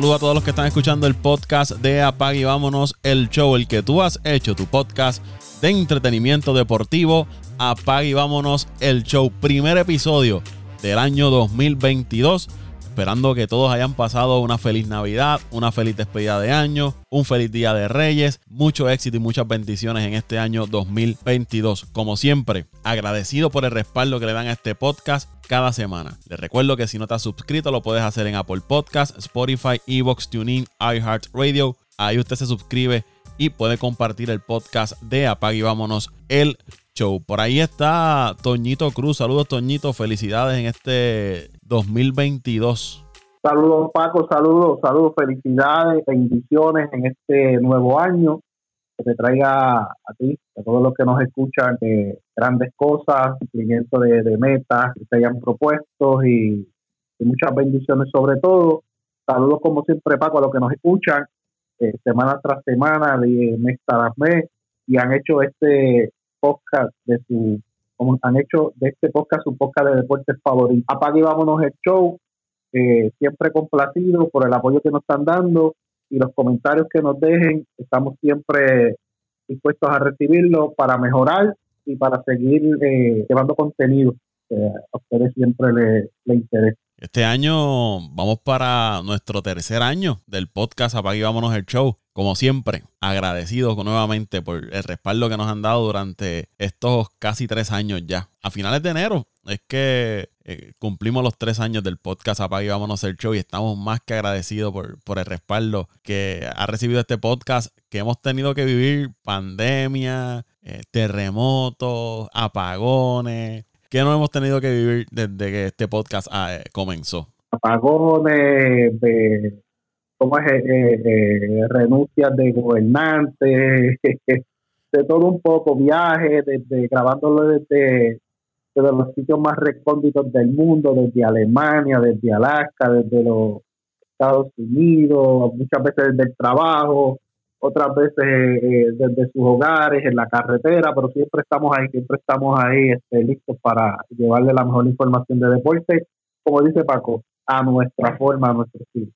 Saludo a todos los que están escuchando el podcast de Apag y Vámonos, el show, el que tú has hecho, tu podcast de entretenimiento deportivo. Apag y Vámonos, el show. Primer episodio del año 2022 Esperando que todos hayan pasado una feliz Navidad, una feliz despedida de año, un feliz día de Reyes, mucho éxito y muchas bendiciones en este año 2022. Como siempre, agradecido por el respaldo que le dan a este podcast cada semana. Les recuerdo que si no estás suscrito lo puedes hacer en Apple Podcasts, Spotify, Evox, TuneIn, iHeartRadio. Ahí usted se suscribe y puede compartir el podcast de Apag y Vámonos el show. Por ahí está Toñito Cruz. Saludos Toñito, felicidades en este 2022. Saludos Paco, saludos, saludos, felicidades, bendiciones en este nuevo año. Que te traiga a ti, a todos los que nos escuchan, eh, grandes cosas, cumplimiento de, metas que se hayan propuesto y, muchas bendiciones sobre todo. Saludos como siempre Paco a los que nos escuchan eh, semana tras semana, mes tras mes y han hecho este podcast de su como han hecho de este podcast su podcast de deportes favorito. Apague y vámonos el show. Eh, siempre complacido por el apoyo que nos están dando y los comentarios que nos dejen. Estamos siempre dispuestos a recibirlo para mejorar y para seguir eh, llevando contenido que a ustedes siempre les le interesa. Este año vamos para nuestro tercer año del podcast Apague y vámonos el show. Como siempre, agradecidos nuevamente por el respaldo que nos han dado durante estos casi tres años ya. A finales de enero es que eh, cumplimos los tres años del podcast Apague y Vámonos el Show y estamos más que agradecidos por, el respaldo que ha recibido este podcast, que hemos tenido que vivir pandemia, eh, terremotos, apagones, que no hemos tenido que vivir desde que este podcast ah, eh, comenzó. Apagones, de ¿cómo es? Eh, eh, eh, renuncias de gobernantes, de todo un poco, viajes, desde, grabándolo desde, desde los sitios más recónditos del mundo, desde Alemania, desde Alaska, desde los Estados Unidos, muchas veces desde el trabajo, otras veces desde sus hogares, en la carretera, pero siempre estamos ahí, siempre estamos ahí este, listos para llevarle la mejor información de deporte, como dice Paco, a nuestra forma, a nuestro estilo.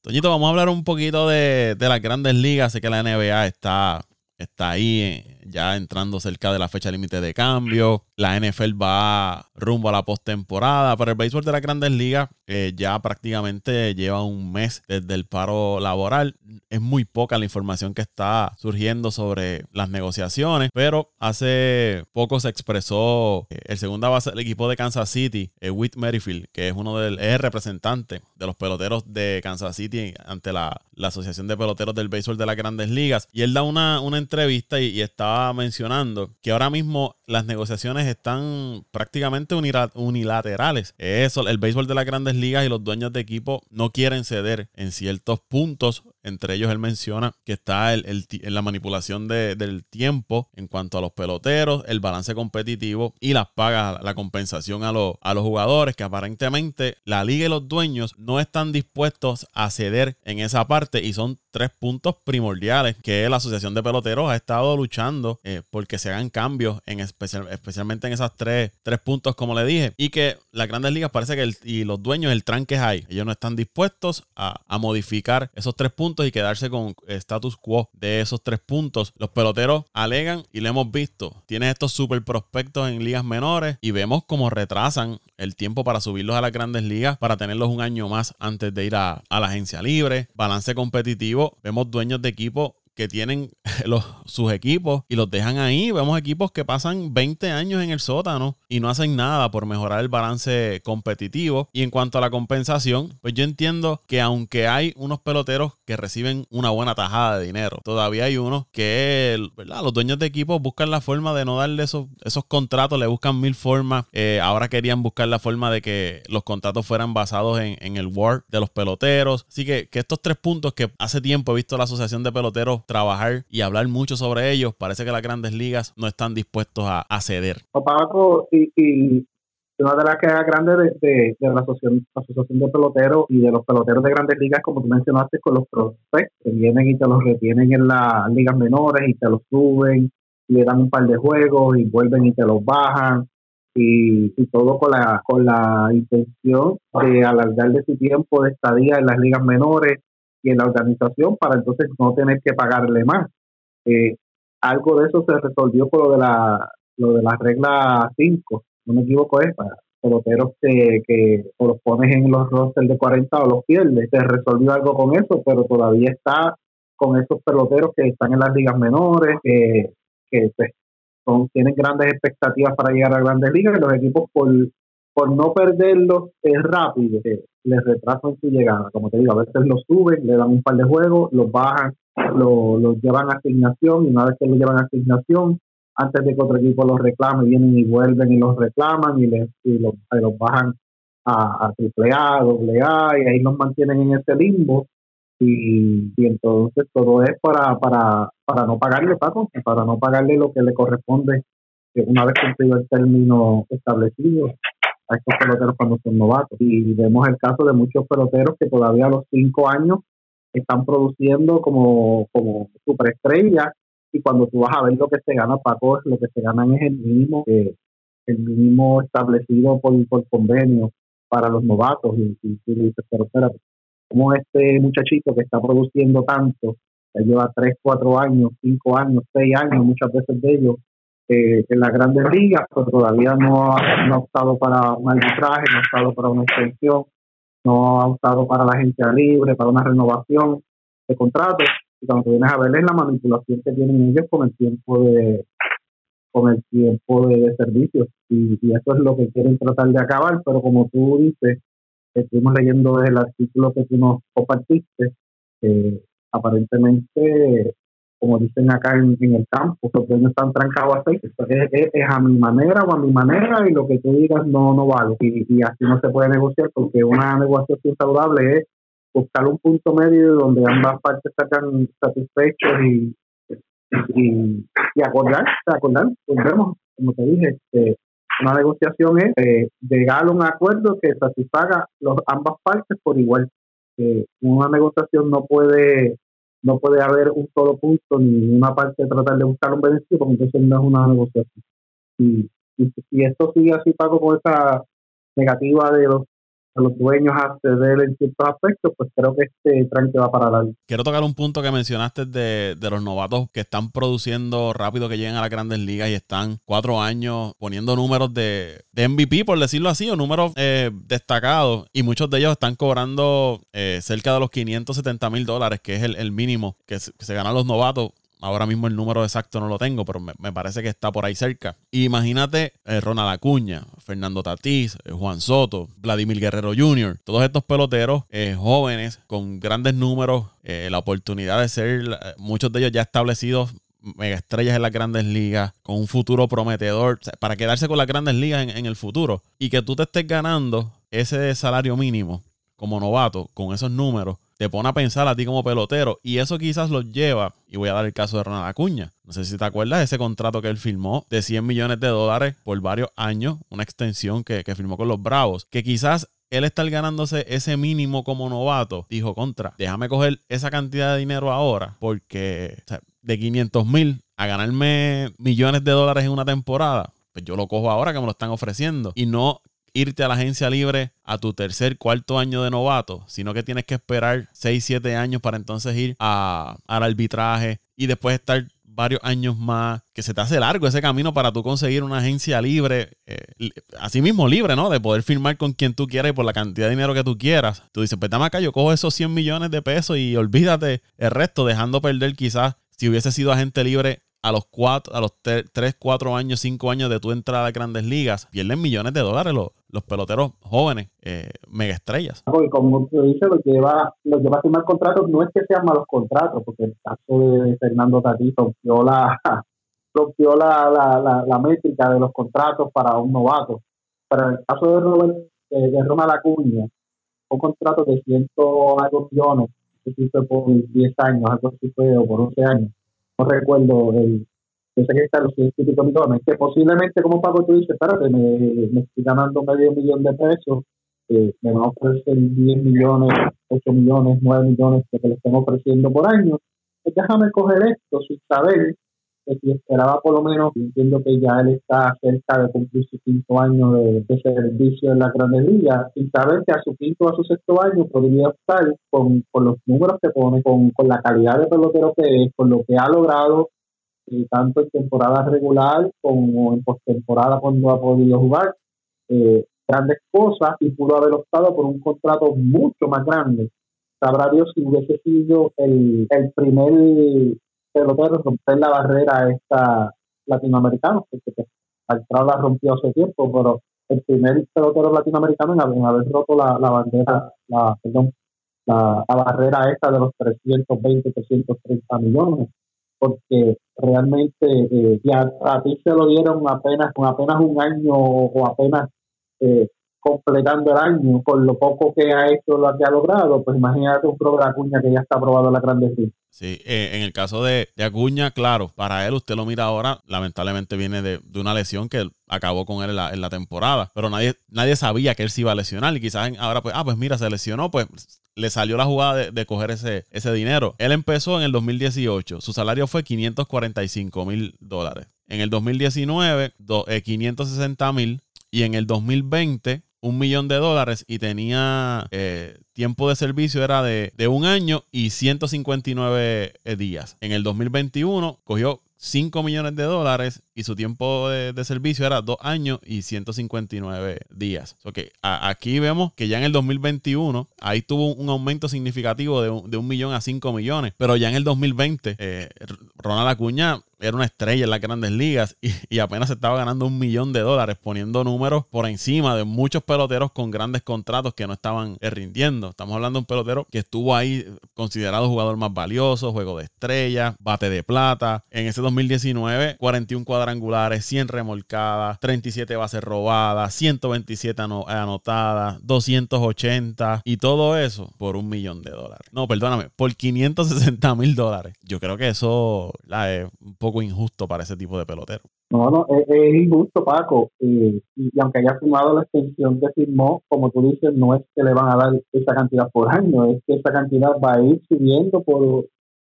Toñito, vamos a hablar un poquito de, de las grandes ligas. Sé que la NBA está, está ahí eh, ya entrando cerca de la fecha límite de cambio. La NFL va rumbo a la postemporada, pero el béisbol de las grandes ligas eh, ya prácticamente lleva un mes desde el paro laboral. Es muy poca la información que está surgiendo sobre las negociaciones, pero hace poco se expresó eh, el segunda base del equipo de Kansas City, eh, Whit Merrifield, que es uno del es representante de los peloteros de Kansas City ante la, Asociación de Peloteros del Béisbol de las Grandes Ligas. Y él da una, una entrevista y, y mencionando que ahora mismo las negociaciones están prácticamente unilaterales. Eso, el béisbol de las grandes ligas y los dueños de equipo no quieren ceder en ciertos puntos. Entre ellos él menciona que está el, en la manipulación del tiempo en cuanto a los peloteros, el balance competitivo y las pagas, la compensación a, los, a los jugadores, que aparentemente la liga y los dueños no están dispuestos a ceder en esa parte y son tres puntos primordiales que la Asociación de Peloteros ha estado luchando eh, porque se hagan cambios en especial, especialmente en esas tres, tres puntos como le dije. Y que las grandes ligas parece que y los dueños el tranque es ahí. Ellos no están dispuestos a, a, modificar esos tres puntos y quedarse con status quo de esos tres puntos. Los peloteros alegan y lo hemos visto tienen estos super prospectos en ligas menores y vemos cómo retrasan el tiempo para subirlos a las grandes ligas para tenerlos un año más antes de ir a, a la agencia libre. Balance competitivo vemos dueños de equipo que tienen los, sus equipos y los dejan ahí. Vemos equipos que pasan 20 años en el sótano y no hacen nada por mejorar el balance competitivo. Y en cuanto a la compensación, pues yo entiendo que aunque hay unos peloteros que reciben una buena tajada de dinero, todavía hay unos que ¿verdad? los dueños de equipos buscan la forma de no darle esos, esos contratos, le buscan mil formas. Eh, ahora querían buscar la forma de que los contratos fueran basados en, en el WAR de los peloteros. Así que, que estos tres puntos que hace tiempo he visto la Asociación de Peloteros trabajar y hablar mucho sobre ellos, parece que las grandes ligas no están dispuestos a, ceder. Paco, y, una de las quejas grandes de, la asociación, de peloteros y de los peloteros de grandes ligas, como tú mencionaste, con los prospectos, que vienen y te los retienen en las ligas menores y te los suben y le dan un par de juegos y vuelven y te los bajan y, todo con la, con la intención de alargarle su tiempo de estadía en las ligas menores y en la organización para entonces no tener que pagarle más. Eh, algo de eso se resolvió por lo de la, lo de la regla 5, no me equivoco, es para peloteros que, que o los pones en los rosters de 40 o los pierdes. Se resolvió algo con eso, pero todavía está con esos peloteros que están en las ligas menores, que, que pues, son, tienen grandes expectativas para llegar a grandes ligas y los equipos por, por no perderlos es rápido, les retrasan su llegada. Como te digo, a veces los suben, le dan un par de juegos, los bajan, los, llevan a asignación y una vez que los llevan a asignación, antes de que otro equipo los reclame, vienen y vuelven y los reclaman y, les, y los, bajan a, a AAA, AA y ahí los mantienen en ese limbo y, y entonces todo es para, para, para no pagarle, Paco, para no pagarle lo que le corresponde una vez cumplido el término establecido a estos peloteros cuando son novatos. Y vemos el caso de muchos peloteros que todavía a los cinco años están produciendo como, como superestrellas y cuando tú vas a ver lo que se gana, Paco, lo que se ganan es el mínimo, eh, el mínimo establecido por, por convenio para los novatos. Y, tú dices, pero espérate, como este muchachito que está produciendo tanto, que lleva 3, 4 años, 5 años, 6 años, muchas veces de ellos, eh, en las grandes ligas, pero todavía no ha, no ha optado para un arbitraje, no ha optado para una extensión, no ha optado para la agencia libre, para una renovación de contrato. Y cuando vienes a ver es la manipulación que tienen ellos con el tiempo de con el tiempo de, servicio. Y, eso es lo que quieren tratar de acabar. Pero como tú dices estuvimos leyendo el artículo que tú nos compartiste eh, aparentemente como dicen acá en, el campo los dueños están trancados así es, a mi manera o a mi manera y lo que tú digas no no vale y, y así no se puede negociar porque una negociación saludable es buscar un punto medio donde ambas partes están satisfechos y, y, y acordar, acordar, volvemos, como te dije, este, una negociación es eh, llegar a un acuerdo que satisfaga los ambas partes por igual. Eh, una negociación no puede no puede haber un solo punto ni una parte tratar de buscar un beneficio porque entonces no es una negociación. Y, y, esto sigue así, Paco, con esa negativa de los los dueños acceder en ciertos aspectos, pues creo que este trámite va para largo. Quiero tocar un punto que mencionaste de, de, los novatos que están produciendo rápido, que llegan a las grandes ligas y están cuatro años poniendo números de, de MVP, por decirlo así, o números eh, destacados. Y muchos de ellos están cobrando eh, cerca de los 570 mil dólares, que es el, el mínimo que se, que se ganan los novatos Ahora mismo el número exacto no lo tengo, pero me, parece que está por ahí cerca. imagínate eh, Ronald Acuña, Fernando Tatís, eh, Juan Soto, Vladimir Guerrero Jr., todos estos peloteros eh, jóvenes con grandes números, la oportunidad de ser, muchos de ellos ya establecidos mega estrellas en las grandes ligas, con un futuro prometedor, para quedarse con las grandes ligas en, en, el futuro. Y que tú te estés ganando ese salario mínimo como novato, con esos números, te pone a pensar a ti como pelotero y eso quizás los lleva, y voy a dar el caso de Ronald Acuña, no sé si te acuerdas de ese contrato que él firmó de 100 millones de dólares por varios años, una extensión que, firmó con los Bravos, que quizás él estar ganándose ese mínimo como novato, dijo contra, déjame coger esa cantidad de dinero ahora, porque de 500 mil a ganarme millones de dólares en una temporada, pues yo lo cojo ahora que me lo están ofreciendo y no irte a la agencia libre a tu tercer, cuarto año de novato, sino que tienes que esperar 6, 7 años para entonces ir a, al arbitraje y después estar varios años más, que se te hace largo ese camino para tú conseguir una agencia libre, eh, así mismo libre, ¿no? De poder firmar con quien tú quieras y por la cantidad de dinero que tú quieras. Tú dices, pues dame acá, yo cojo esos 100 millones de pesos y olvídate el resto, dejando perder quizás si hubiese sido agente libre a los cuatro, a los 3, 4 años, 5 años de tu entrada a grandes ligas, pierden millones de dólares los, los peloteros jóvenes, eh, mega estrellas. Como tú dices, lo que lleva, lo lleva a firmar contratos no es que sean malos contratos, porque el caso de Fernando Tatí rompió la, rompió la, la, la, métrica de los contratos para un novato. Pero en el caso de Robert, eh, de Roma Lacuña, un contrato de ciento algo millones, que fue por 10 años, algo así fue, por 11 años no recuerdo el, sé que está los millones, que posiblemente como pago tú dices, espérate, me, estoy ganando medio millón de pesos, eh, me van a ofrecer 10 millones, 8 millones, 9 millones que te lo estén ofreciendo por año, pues déjame coger esto sin saber si esperaba por lo menos, entiendo que ya él está cerca de cumplir su quinto año de, servicio en la Grandes Ligas, y saber que a su quinto o a su sexto año podría estar con, los números que pone, con, la calidad de pelotero que es, con lo que ha logrado eh, tanto en temporada regular como en postemporada cuando ha podido jugar. Eh, grandes cosas y pudo haber optado por un contrato mucho más grande. Sabrá Dios si hubiese sido el, el primer en romper la barrera esta latinoamericana, porque Altrao la rompió hace tiempo, pero el primer pelotero latinoamericano en haber, roto la, la bandera, la, perdón, la, barrera esta de los 320, 330 millones, porque realmente eh, ya a ti se lo dieron apenas con apenas un año o apenas eh, completando el año con lo poco que ha hecho, lo que ha logrado, pues imagínate un pro de Acuña que ya está aprobado la Grandes Ligas. Sí, eh, en el caso de, Acuña, claro, para él, usted lo mira ahora, lamentablemente viene de, una lesión que acabó con él en la, temporada, pero nadie, nadie sabía que él se iba a lesionar y quizás ahora, pues, ah, pues mira, se lesionó, pues le salió la jugada de, coger ese, ese dinero. Él empezó en el 2018, su salario fue 545 mil dólares. En el 2019, 560 mil y en el 2020 un millón de dólares y tenía eh, tiempo de servicio era de, un año y 159 eh, días. En el 2021 cogió 5 millones de dólares y su tiempo de, servicio era 2 años y 159 días. So que aquí vemos que ya en el 2021 ahí tuvo un aumento significativo de un, de un millón a 5 millones, pero ya en el 2020 eh, Ronald Acuña era una estrella en las grandes ligas y, apenas estaba ganando un millón de dólares poniendo números por encima de muchos peloteros con grandes contratos que no estaban eh, rindiendo. Estamos hablando de un pelotero que estuvo ahí considerado jugador más valioso, juego de estrella, bate de plata. En ese 2019, 41 cuadrangulares, 100 remolcadas, 37 bases robadas, 127 anotadas, 280 y todo eso por un millón de dólares. No, perdóname, por 560 mil dólares. Yo creo que eso la, es un poco injusto para ese tipo de pelotero. No, no, es, injusto, Paco. Y, aunque haya firmado la extensión que firmó, como tú dices, no es que le van a dar esa cantidad por año, es que esa cantidad va a ir subiendo por,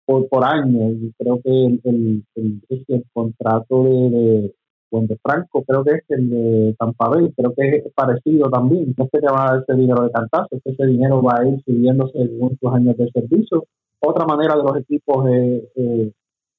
por, año. Y creo que el, el, el, contrato de, de Franco, creo que es el de Tampa Bay, creo que es parecido también. No que te va a ese dinero de cantazo, que ese dinero va a ir subiendo según tus años de servicio. Otra manera de los equipos es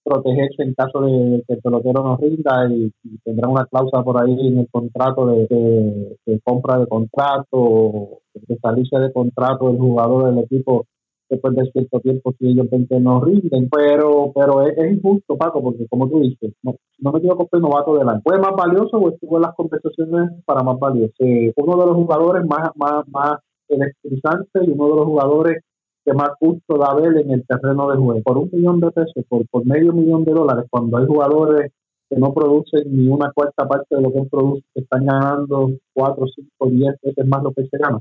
protegerse en caso de que el pelotero no rinda y, tendrá una cláusula por ahí en el contrato de, compra de contrato de salirse de contrato del jugador del equipo después de cierto tiempo si ellos ven que no rinden pero pero es, injusto Paco porque como tú dices no, no me equivoco fue novato del año fue más valioso o estuvo en las conversaciones para más valioso eh, uno de los jugadores más más más electrizantes y uno de los jugadores que más justo da ver en el terreno de juego. Por un millón de pesos, por, por medio millón de dólares, cuando hay jugadores que no producen ni una cuarta parte de lo que él produce, están ganando cuatro, cinco, diez veces más lo que se gana.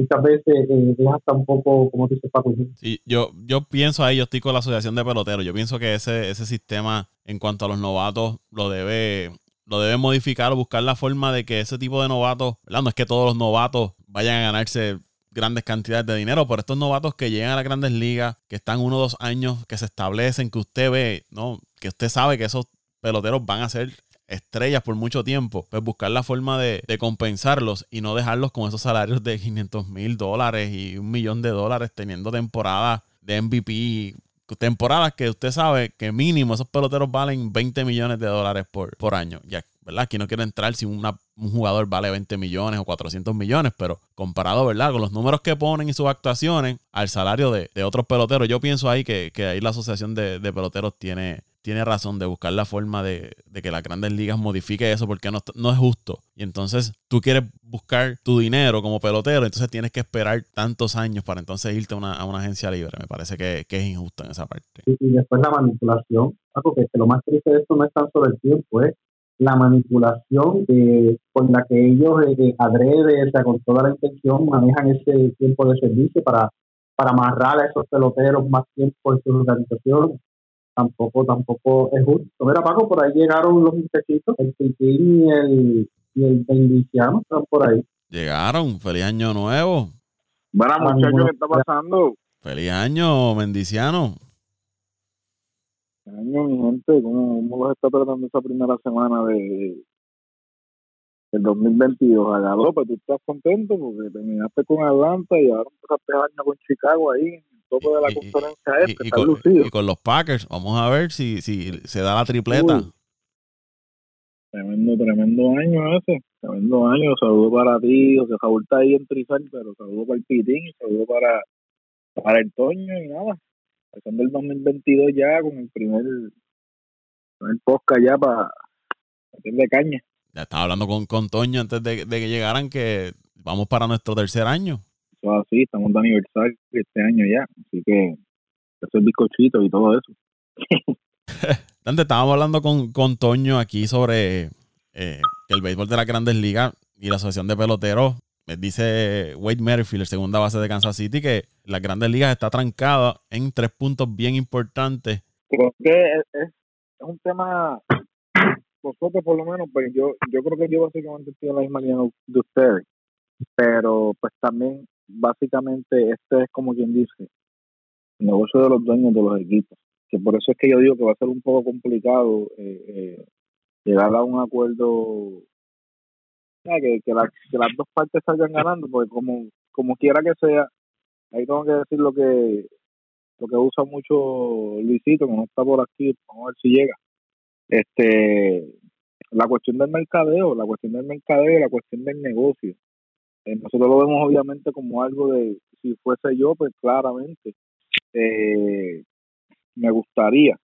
Muchas veces eh, es hasta un poco, como dice Paco. Sí, yo, yo pienso ahí, yo estoy con la Asociación de Peloteros, yo pienso que ese, ese sistema en cuanto a los novatos lo debe lo debe modificar o buscar la forma de que ese tipo de novatos, no es que todos los novatos vayan a ganarse grandes cantidades de dinero, por estos novatos que llegan a las grandes ligas, que están uno o dos años, que se establecen, que usted ve, ¿no? Que usted sabe que esos peloteros van a ser estrellas por mucho tiempo, pues buscar la forma de, compensarlos y no dejarlos con esos salarios de 500 mil dólares y un millón de dólares teniendo temporadas de MVP, temporadas que usted sabe que mínimo esos peloteros valen 20 millones de dólares por, por año. Ya ¿verdad? Aquí no quiero entrar si un jugador vale 20 millones o 400 millones, pero comparado, ¿verdad? Con los números que ponen y sus actuaciones al salario de, otros peloteros, yo pienso ahí que, ahí la asociación de, peloteros tiene, tiene razón de buscar la forma de, que las grandes ligas modifique eso porque no, no, es justo. Y entonces tú quieres buscar tu dinero como pelotero, entonces tienes que esperar tantos años para entonces irte a una, agencia libre. Me parece que, es injusto en esa parte. Y, después la manipulación, porque lo más triste de esto no es tan solo el tiempo, es la manipulación con la que ellos eh, adrede, o sea, con toda la intención, manejan ese tiempo de servicio para, amarrar a esos peloteros más tiempo en su organización. Tampoco, tampoco es justo. Mira, Paco, por ahí llegaron los muchachitos, el Pitín y el, y el Bendiciano, están por ahí. Llegaron, feliz año nuevo. Bueno, muchachos, ¿qué está pasando? Feliz año, Mendiciano. año, mi gente, ¿cómo, ¿cómo los está tratando esa primera semana de, del 2022? A Galope, ¿tú estás contento? Porque terminaste con Atlanta y ahora empezaste el año con Chicago ahí, tope de la conferencia este, y, con, y, con, los Packers, vamos a ver si, si se da la tripleta. tremendo, tremendo año ese, tremendo año. Saludo para ti, José Raúl está ahí en Trizal, pero saludo para el Pitín, saludo para, para el Toño y nada empezando el 2022 ya con el primer, el podcast ya para de caña. Ya estaba hablando con, con Toño antes de, que llegaran que vamos para nuestro tercer año. Eso así, estamos de aniversario este año ya, así que el bizcochito y todo eso. Dante, estábamos hablando con, con Toño aquí sobre eh, el béisbol de las grandes ligas y la asociación de peloteros dice Wade Merrifield, segunda base de Kansas City, que las grandes ligas está trancada en tres puntos bien importantes. Creo que es, un tema, vosotros por lo menos, pues yo, yo creo que yo básicamente estoy en la misma línea de ustedes, pero pues también básicamente este es como quien dice, el negocio de los dueños de los equipos, que por eso es que yo digo que va a ser un poco complicado eh, eh, llegar a un acuerdo que, las dos partes salgan ganando, porque como, como quiera que sea, ahí tengo que decir lo que lo que usa mucho Luisito, que no está por aquí, vamos a ver si llega. Este, la cuestión del mercadeo, la cuestión del mercadeo, la cuestión del negocio. Eh, nosotros lo vemos obviamente como algo de, si fuese yo, pues claramente eh, me gustaría,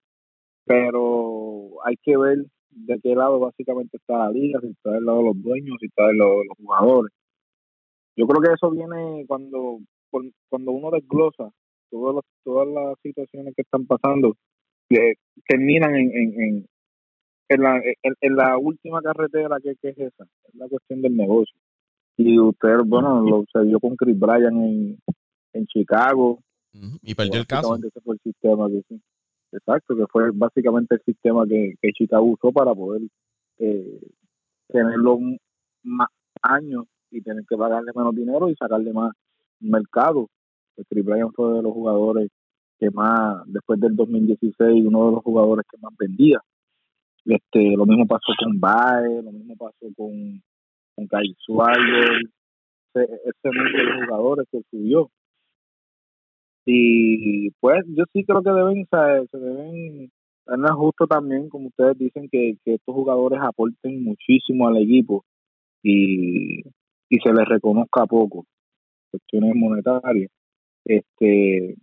pero hay que ver de qué lado básicamente está la liga, si está del lado de los dueños, si está del lado de los jugadores. Yo creo que eso viene cuando cuando uno desglosa todas las, todas las situaciones que están pasando, que terminan en, en, en, la, en, la última carretera que, es esa, es la cuestión del negocio. Y usted, bueno, lo se vio con Chris Bryan en, en Chicago. Y perdió el caso. Ese fue el sistema que, Exacto, que fue básicamente el sistema que, que Chicago usó para poder eh, tenerlo más años y tener que pagarle menos dinero y sacarle más mercado. El Bryan fue de los jugadores que más, después del 2016, uno de los jugadores que más vendía. Este, lo mismo pasó con Bae, lo mismo pasó con, con Suárez, ese, ese de jugadores que subió. Y pues yo sí creo que deben, se deben, no es justo también, como ustedes dicen, que, estos jugadores aporten muchísimo al equipo y, y se les reconozca poco, cuestiones monetarias. Este,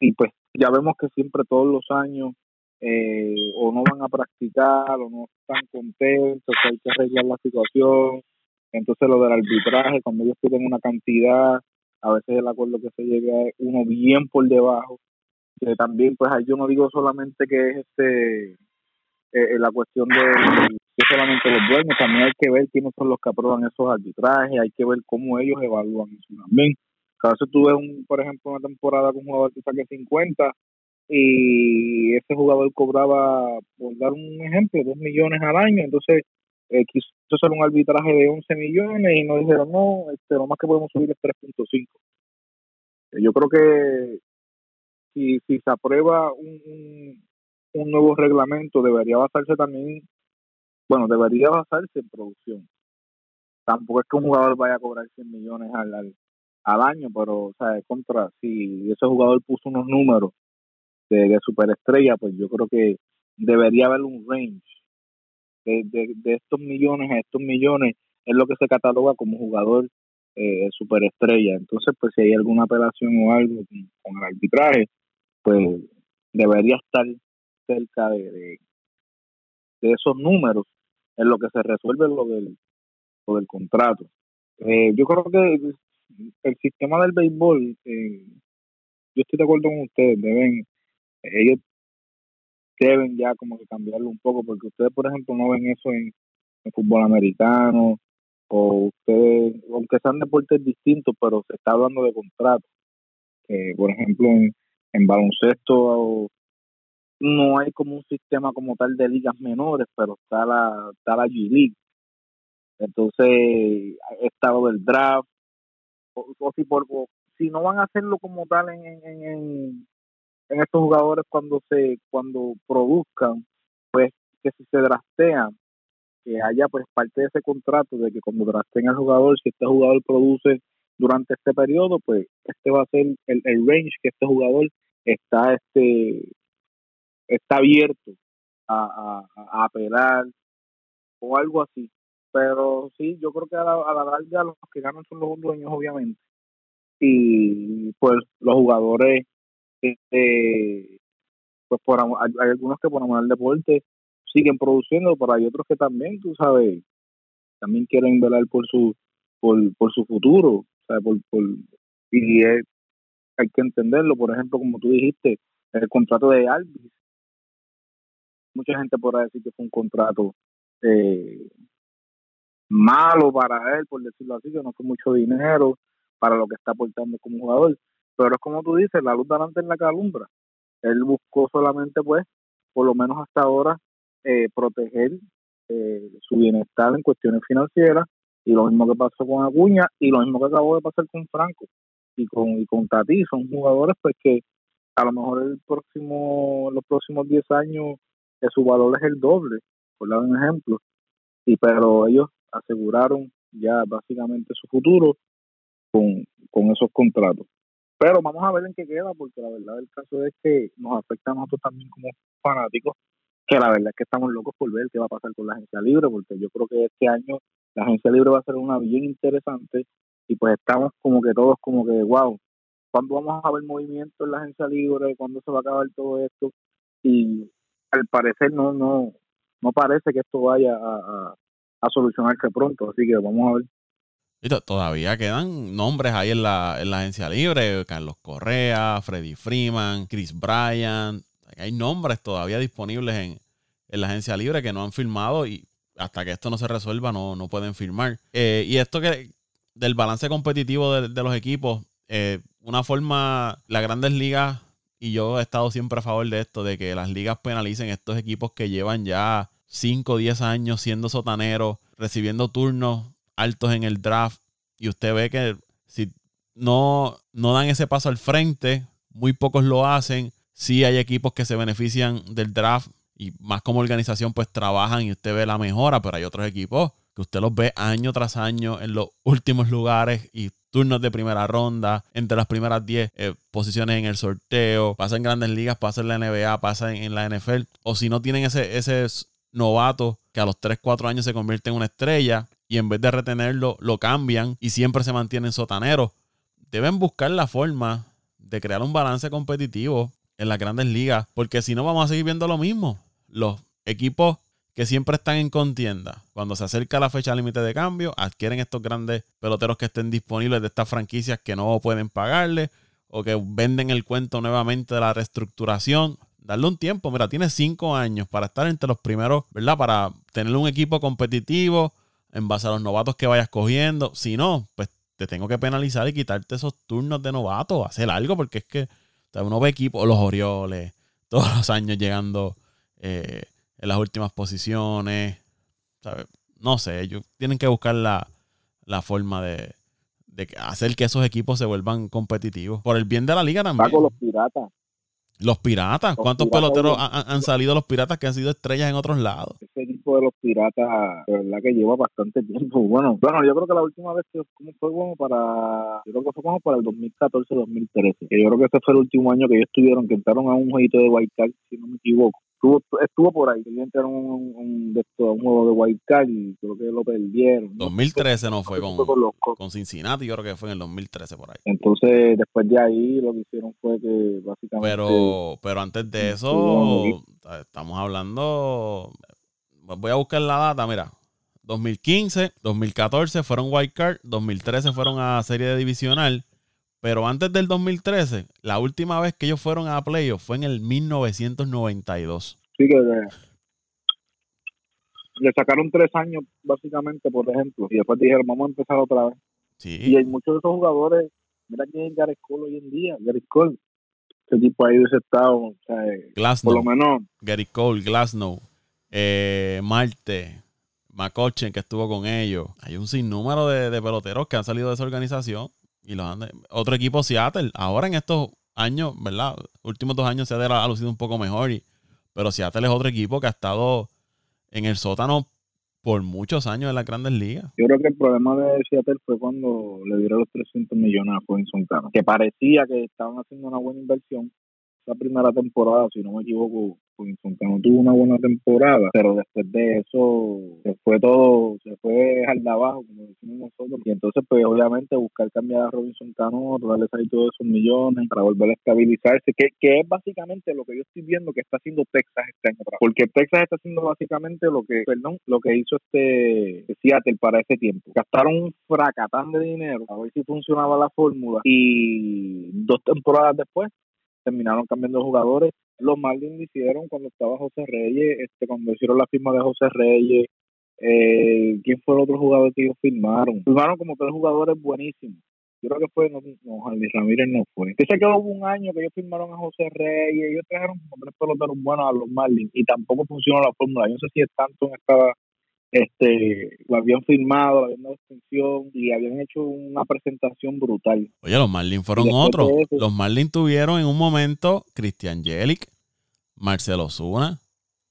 y pues ya vemos que siempre todos los años eh, o no van a practicar o no están contentos, que hay que arreglar la situación. Entonces lo del arbitraje, cuando ellos piden una cantidad, a veces el acuerdo que se llega es uno bien por debajo, que también pues yo no digo solamente que es este eh, eh, la cuestión de que solamente los dueños, también hay que ver quiénes son los que aprueban esos arbitrajes, hay que ver cómo ellos evalúan eso también. A veces tú ves, un, por ejemplo, una temporada con un jugador que saque 50 y ese jugador cobraba, por dar un ejemplo, 2 millones al año, entonces eh, quiso hacer un arbitraje de 11 millones y nos dijeron, no, este, lo más que podemos subir es 3.5. Eh, yo creo que si, si se aprueba un, un, nuevo reglamento, debería basarse también, bueno, debería basarse en producción. Tampoco es que un jugador vaya a cobrar 100 millones al, al, año, pero, o sea, contra, si ese jugador puso unos números de, de superestrella, pues yo creo que debería haber un range de, de, estos millones a estos millones es lo que se cataloga como jugador eh, superestrella. Entonces, pues si hay alguna apelación o algo con, el arbitraje, pues debería estar cerca de, de, esos números en lo que se resuelve lo del, lo del contrato. Eh, yo creo que el sistema del béisbol, eh, yo estoy de acuerdo con ustedes, deben, ellos deben ya como que cambiarlo un poco, porque ustedes, por ejemplo, no ven eso en, fútbol americano, o ustedes, aunque sean deportes distintos, pero se está hablando de contratos. por ejemplo, en, baloncesto no hay como un sistema como tal de ligas menores, pero está la, está la G-League. Entonces, está lo del draft, o, si, por, si no van a hacerlo como tal en, en, en estos jugadores cuando se cuando produzcan, pues que si se drastean, que haya pues parte de ese contrato de que cuando draften al jugador, si este jugador produce durante este periodo, pues este va a ser el, el range que este jugador está este está abierto a, a, apelar o algo así. Pero sí, yo creo que a la, a la larga los que ganan son los dueños, obviamente. Y pues los jugadores, este, pues por, hay, algunos que por amor al deporte siguen produciendo, pero hay otros que también, tú sabes, también quieren velar por su por, por su futuro, sea, por, por y hay que entenderlo, por ejemplo, como tú dijiste, el contrato de Alvis mucha gente podrá decir que fue un contrato eh, malo para él, por decirlo así, que no fue mucho dinero para lo que está aportando como jugador. Pero es como tú dices, la luz delante en la calumbra. Él buscó solamente, pues, por lo menos hasta ahora, eh, proteger eh, su bienestar en cuestiones financieras y lo mismo que pasó con Acuña y lo mismo que acabó de pasar con Franco y con y con Tati son jugadores pues que a lo mejor el próximo los próximos 10 años que su valor es el doble, por dar un ejemplo, y pero ellos aseguraron ya básicamente su futuro con, con esos contratos. Pero vamos a ver en qué queda, porque la verdad del caso es que nos afecta a nosotros también como fanáticos, que la verdad es que estamos locos por ver qué va a pasar con la agencia libre, porque yo creo que este año la agencia libre va a ser una bien interesante y pues estamos como que todos como que, wow, ¿cuándo vamos a ver movimiento en la agencia libre? ¿Cuándo se va a acabar todo esto? Y al parecer no no no parece que esto vaya a, a, solucionarse pronto, así que vamos a ver. Todavía quedan nombres ahí en la, en la agencia libre, Carlos Correa, Freddy Freeman, Chris Bryant, hay nombres todavía disponibles en, en la agencia libre que no han firmado y hasta que esto no se resuelva no, no pueden firmar. Eh, y esto que del balance competitivo de, de los equipos, eh, una forma, las grandes ligas y yo he estado siempre a favor de esto, de que las ligas penalicen estos equipos que llevan ya 5 o 10 años siendo sotaneros, recibiendo turnos altos en el draft. Y usted ve que si no, no dan ese paso al frente, muy pocos lo hacen. Sí hay equipos que se benefician del draft y más como organización pues trabajan y usted ve la mejora, pero hay otros equipos que usted los ve año tras año en los últimos lugares y turnos de primera ronda, entre las primeras 10 eh, posiciones en el sorteo, pasa en grandes ligas, pasa en la NBA, pasa en, la NFL, o si no tienen ese, ese novato que a los 3, 4 años se convierte en una estrella y en vez de retenerlo, lo cambian y siempre se mantienen sotaneros. Deben buscar la forma de crear un balance competitivo en las grandes ligas, porque si no vamos a seguir viendo lo mismo. Los equipos que siempre están en contienda. Cuando se acerca la fecha límite de cambio, adquieren estos grandes peloteros que estén disponibles de estas franquicias que no pueden pagarle o que venden el cuento nuevamente de la reestructuración. Darle un tiempo, mira, tiene cinco años para estar entre los primeros, ¿verdad? Para tener un equipo competitivo en base a los novatos que vayas cogiendo. Si no, pues te tengo que penalizar y quitarte esos turnos de novato, hacer algo, porque es que uno ve equipos, los Orioles, todos los años llegando eh, en las últimas posiciones. No sé, ellos tienen que buscar la, forma de, hacer que esos equipos se vuelvan competitivos. Por el bien de la liga también. con los piratas. Los piratas. ¿Cuántos peloteros han, salido los piratas que han sido estrellas en otros lados? Ese equipo de los piratas, de verdad que lleva bastante tiempo. Bueno, bueno, yo creo que la última vez que fue como para, yo creo que fue como para el 2014-2013. Que yo creo que ese fue el último año que ellos estuvieron, que entraron a un jueguito de White Card, si no me equivoco estuvo, estuvo por ahí. Ellos entraron un, un, un, juego de White Card y creo que lo perdieron. 2013 no fue con, con, Cincinnati, yo creo que fue en el 2013 por ahí. Entonces, después de ahí lo que hicieron fue que básicamente... Pero, pero antes de eso, estamos hablando... Voy a buscar la data, mira. 2015, 2014 fueron White Card, 2013 fueron a serie de divisional pero antes del 2013, la última vez que ellos fueron a playoff fue en el 1992. Sí, que le, sacaron tres años, básicamente, por ejemplo, y después dijeron, vamos a empezar otra vez. Sí. Y hay muchos de esos jugadores, mira quién es Gareth Cole hoy en día, Gary Cole. Ese tipo ahí de ese estado, o sea, por lo menos. Gary Cole, Glasnow, eh, Marte, McCochen, que estuvo con ellos. Hay un sinnúmero de, de peloteros que han salido de esa organización y los otro equipo Seattle, ahora en estos años, ¿verdad? Últimos dos años Seattle ha lucido un poco mejor, y, pero Seattle es otro equipo que ha estado en el sótano por muchos años en las grandes ligas. Yo creo que el problema de Seattle fue cuando le dieron los 300 millones a Robinson Cano, que parecía que estaban haciendo una buena inversión, la primera temporada, si no me equivoco, no tuvo una buena temporada, pero después de eso se fue todo, se fue al de abajo, como decimos nosotros. Y entonces, pues obviamente buscar cambiar a Robinson Cano, darle ahí todos esos millones para volver a estabilizarse, que, que es básicamente lo que yo estoy viendo que está haciendo Texas este año. Porque Texas está haciendo básicamente lo que, perdón, lo que hizo este Seattle para ese tiempo. Gastaron un fracatán de dinero a ver si funcionaba la fórmula y dos temporadas después terminaron cambiando jugadores. Los Marlins lo hicieron cuando estaba José Reyes, este, cuando hicieron la firma de José Reyes. Eh, ¿Quién fue el otro jugador que ellos firmaron? Firmaron como tres jugadores buenísimos. Yo creo que fue, no, no Ramírez no fue. Yo sé que hubo un año que ellos firmaron a José Reyes, ellos trajeron como tres peloteros buenos a los Marlins y tampoco funcionó la fórmula. Yo no sé si es tanto en esta este lo habían firmado, lo habían dado extensión y habían hecho una presentación brutal. Oye, los Marlins fueron otros. los Marlins tuvieron en un momento Christian Jelic, Marcelo Zuna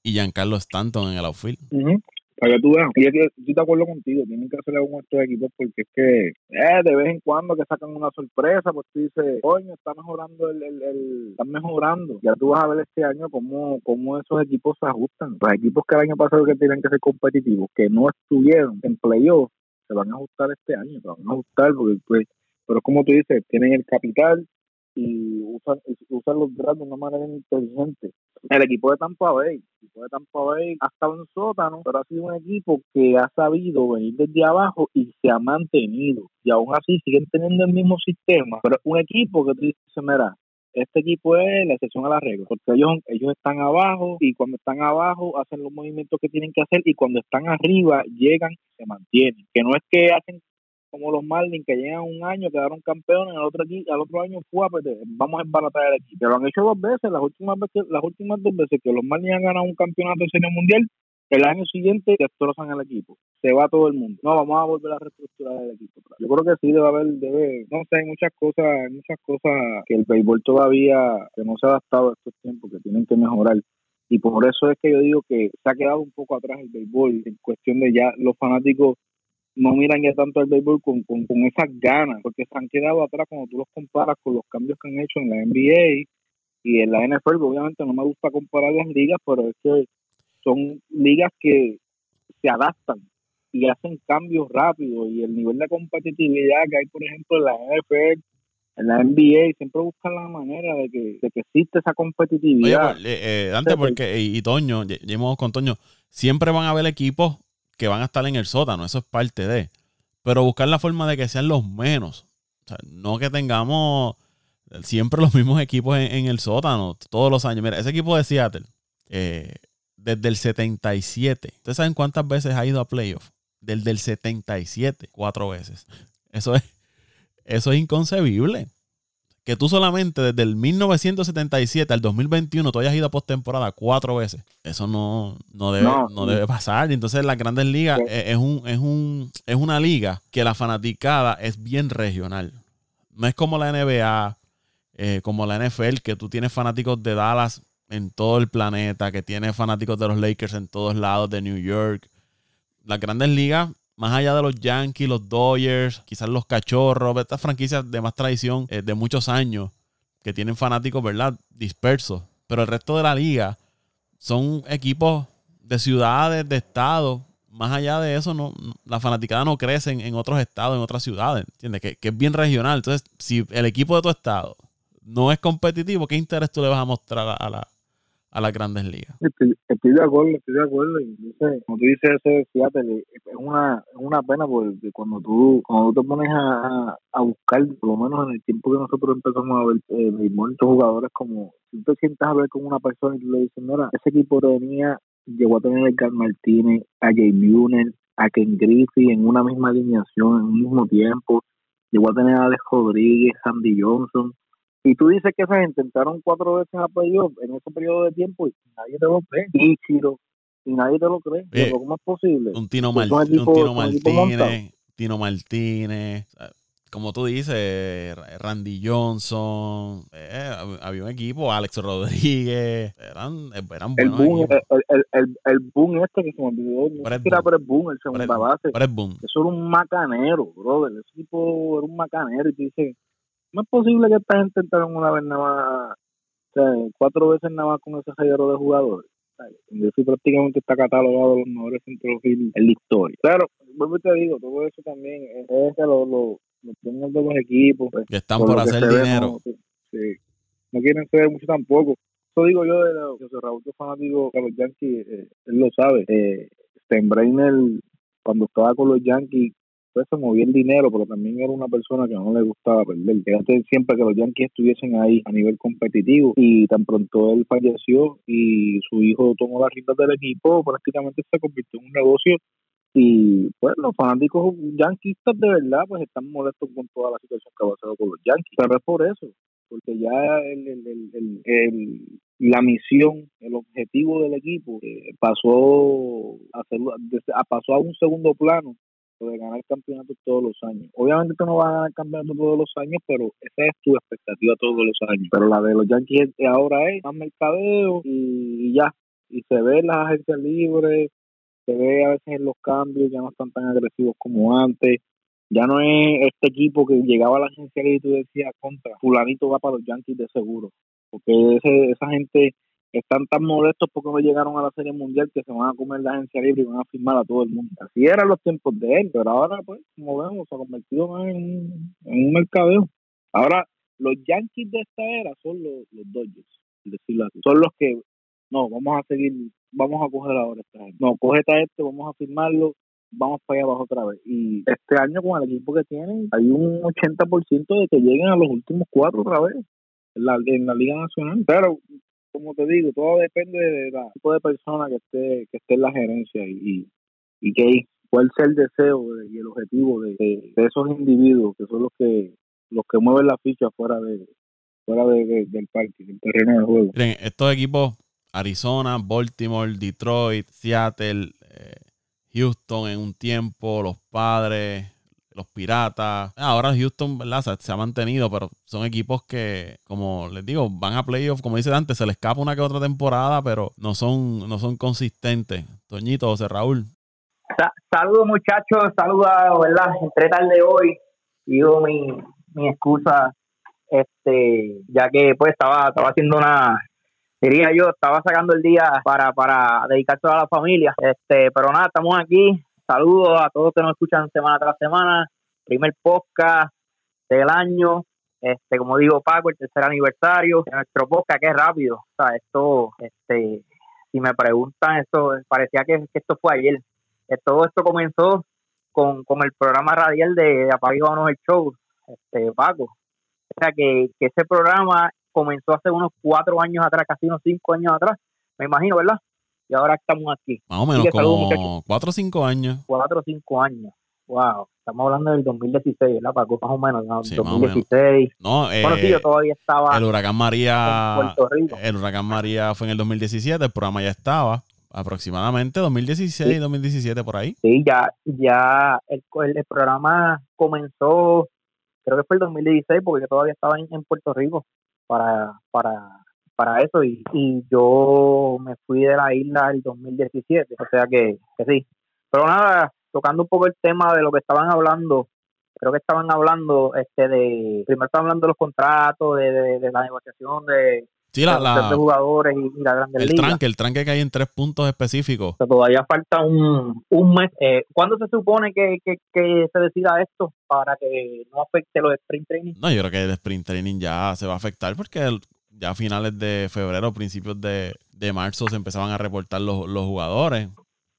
y Giancarlo Stanton en el outfield. Para que tú veas, y es que estoy de acuerdo contigo, tienen que hacerle algo a estos equipos porque es que eh, de vez en cuando que sacan una sorpresa, pues tú dices, coño, está mejorando el, el, el, están mejorando. Ya tú vas a ver este año cómo, cómo esos equipos se ajustan. Los equipos que el año pasado que tenían que ser competitivos, que no estuvieron en playoff, se van a ajustar este año, se van a ajustar porque pues, pero como tú dices, tienen el capital, y usan, usan los draft de una manera inteligente. El equipo de Tampa Bay, el equipo de Tampa Bay ha estado en sótano, pero ha sido un equipo que ha sabido venir desde abajo y se ha mantenido. Y aún así siguen teniendo el mismo sistema, pero un equipo que tú dices, mira, este equipo es la excepción a la regla, porque ellos, ellos están abajo y cuando están abajo hacen los movimientos que tienen que hacer y cuando están arriba llegan y se mantienen. Que no es que hacen como los Marlins que llegan un año, quedaron campeones, al otro, al otro año fue, pues, vamos a embaratar el equipo. Lo han hecho dos veces, las últimas veces, las últimas dos veces que los Marlins han ganado un campeonato de serie mundial, el año siguiente destrozan el equipo, se va todo el mundo. No, vamos a volver a reestructurar el equipo. Yo creo que sí debe haber, debe, no sé, hay muchas cosas, hay muchas cosas que el béisbol todavía que no se ha adaptado a estos tiempos, que tienen que mejorar. Y por eso es que yo digo que se ha quedado un poco atrás el béisbol en cuestión de ya los fanáticos no miran ya tanto el béisbol con, con, esas ganas, porque se han quedado atrás cuando tú los comparas con los cambios que han hecho en la NBA y en la NFL. Obviamente no me gusta comparar las ligas, pero es que son ligas que se adaptan y hacen cambios rápidos y el nivel de competitividad que hay, por ejemplo, en la NFL, en la NBA, siempre buscan la manera de que, de que existe esa competitividad. Oye, pues, eh, eh, porque, y, y Toño, llevamos con Toño, siempre van a haber equipos que van a estar en el sótano, eso es parte de. Pero buscar la forma de que sean los menos. O sea, no que tengamos siempre los mismos equipos en, el sótano todos los años. Mira, ese equipo de Seattle, eh, desde el 77, ¿ustedes saben cuántas veces ha ido a playoff? Desde el 77, cuatro veces. Eso es, eso es inconcebible que tú solamente desde el 1977 al 2021 tú hayas ido a postemporada cuatro veces. Eso no, no, debe, no, debe pasar. Entonces, las grandes ligas es, un, es, un, es una liga que la fanaticada es bien regional. No es como la NBA, eh, como la NFL, que tú tienes fanáticos de Dallas en todo el planeta, que tienes fanáticos de los Lakers en todos lados, de New York. Las grandes ligas más allá de los Yankees, los Dodgers, quizás los Cachorros, estas franquicias de más tradición eh, de muchos años que tienen fanáticos, ¿verdad? Dispersos. Pero el resto de la liga son equipos de ciudades, de estados. Más allá de eso, no, la fanaticada no crece en, otros estados, en otras ciudades. ¿Entiendes? Que, que es bien regional. Entonces, si el equipo de tu estado no es competitivo, ¿qué interés tú le vas a mostrar a la, a las grandes ligas. Estoy, de acuerdo, estoy de acuerdo. Y como tú dices, ese Seattle es una, es una pena porque cuando tú, cuando tú te pones a, a, buscar, por lo menos en el tiempo que nosotros empezamos a ver eh, muchos jugadores como, si tú te sientas a ver con una persona y tú le dices, mira, ese equipo tenía, llegó a tener a Carl Martínez, a Jay Muner, a Ken Griffey en una misma alineación, en un mismo tiempo, llegó a tener a Alex Rodríguez, Sandy Johnson, y tú dices que se intentaron cuatro veces a playoff en ese periodo de tiempo y nadie te lo cree. Y nadie te lo cree. ¿Cómo es posible? Un Tino, Martínez, Tino Martínez. como tú dices, Randy Johnson, eh, había un equipo, Alex Rodríguez, eran, eran el buenos boom, el, el, el, el boom este que se me olvidó, no sé era. Brett Boone, el segunda base. Brett Boone. Eso era un macanero, brother. Ese tipo era un macanero. Y tú dices, no es posible que esta gente entraron una vez nada más, o sea, cuatro veces nada más con ese reguero de jugadores. Eso prácticamente está catalogado de los mejores centrofield en la historia. Claro, vuelvo y te digo, todo eso también es que los, los, los dueños de los equipos, pues, Que están por hacer dinero. no, sí, no quieren ceder mucho tampoco. Eso digo yo de los José Raúl, que es fanático de los Yankees, eh, él lo sabe. Eh, Steinbrenner, cuando estaba con los Yankees, pues se movía el dinero, pero también era una persona que no le gustaba perder. Hacer siempre que los Yankees estuviesen ahí a nivel competitivo. Y tan pronto él falleció y su hijo tomó las riendas del equipo, prácticamente se convirtió en un negocio y pues los fanáticos yanquistas de verdad pues están molestos con toda la situación que ha pasado con los Yankees pero es por eso porque ya el, el, el, el- la misión el objetivo del equipo eh, pasó a- pasó a un segundo plano lo de ganar campeonatos todos los años obviamente tú no vas a ganar campeonatos todos los años pero esa es tu expectativa todos los años pero la de los Yankees ahora es más mercadeo y ya y se ve en las agencias libres se ve a veces en los cambios, ya no están tan agresivos como antes. Ya no es este equipo que llegaba a la agencia libre y tú decías, contra, fulanito va para los Yankees de seguro. Porque ese, esa gente están tan molestos porque no llegaron a la Serie Mundial que se van a comer la agencia libre y van a firmar a todo el mundo. Así eran los tiempos de él, pero ahora, pues, como vemos, se ha convertido más en, un- en mercadeo. Ahora, los Yankees de esta era son los, los Dodgers, decirlo así. Son los que, no, vamos a seguir, vamos a coger ahora esta gente. No, cógete a este, vamos a firmarlo, vamos para allá abajo otra vez. Y este año con el equipo que tienen, hay un 80% de que lleguen a los últimos cuatro otra vez en la, en la Liga Nacional. Pero, como te digo, todo depende del tipo de persona que esté, que esté en la gerencia y, y que cuál sea el deseo de- y el objetivo de, de- de esos individuos que son los que los que mueven la ficha fuera de fuera de- de- del parque, del terreno de juego. Miren, estos equipos, Arizona, Baltimore, Detroit, Seattle, eh, Houston en un tiempo, los padres, los piratas. Ahora Houston, ¿verdad? Se, ha mantenido, pero son equipos que, como les digo, van a playoffs, como dice antes, se les escapa una que otra temporada, pero no son, no son consistentes. Toñito, José Raúl. Sa- saludos muchachos, saludos, ¿verdad? Entré tarde hoy, digo mi, mi excusa, este, ya que pues estaba, estaba haciendo una, diría yo, estaba sacando el día para, para dedicarse a la familia, este, pero nada, estamos aquí, saludos a todos que nos escuchan semana tras semana, primer podcast del año, este, como digo Paco, el tercer aniversario de nuestro podcast, que rápido, o sea, esto, este, si me preguntan, esto parecía que, esto fue ayer, eh, todo esto comenzó con, con el programa radial de Apague Vámonos el Show, este, Paco. O sea, que, que ese programa comenzó hace unos cuatro años atrás, casi unos cinco años atrás, me imagino, ¿verdad? Y ahora estamos aquí, Más o menos como muchachos. cuatro o cinco años. cuatro o cinco años. Wow, estamos hablando del 2016, ¿verdad, Paco? Más o menos, ¿no? Sí, más o 2016. No, eh, Bueno, sí, yo todavía estaba el huracán María. en Puerto Rico. El huracán María fue en el 2017, el programa ya estaba. Aproximadamente 2016, Sí. 2017 por ahí. Sí, ya, ya el, el, el programa comenzó, creo que fue el 2016, porque yo todavía estaba en, en Puerto Rico para, para, para eso y, y yo me fui de la isla el 2017, o sea que, que sí. Pero nada, tocando un poco el tema de lo que estaban hablando, creo que estaban hablando este de, primero estaban hablando de los contratos, de, de, de la negociación de, Sí, la, la- de jugadores y, y la Grandes el Ligas. tranque, el tranque que hay en tres puntos específicos. O sea, todavía falta un, un mes. Eh, ¿Cuándo se supone que, que, que se decida esto para que no afecte los sprint training? No, yo creo que el sprint training ya se va a afectar porque el- ya a finales de febrero, principios de, de marzo se empezaban a reportar los, los jugadores.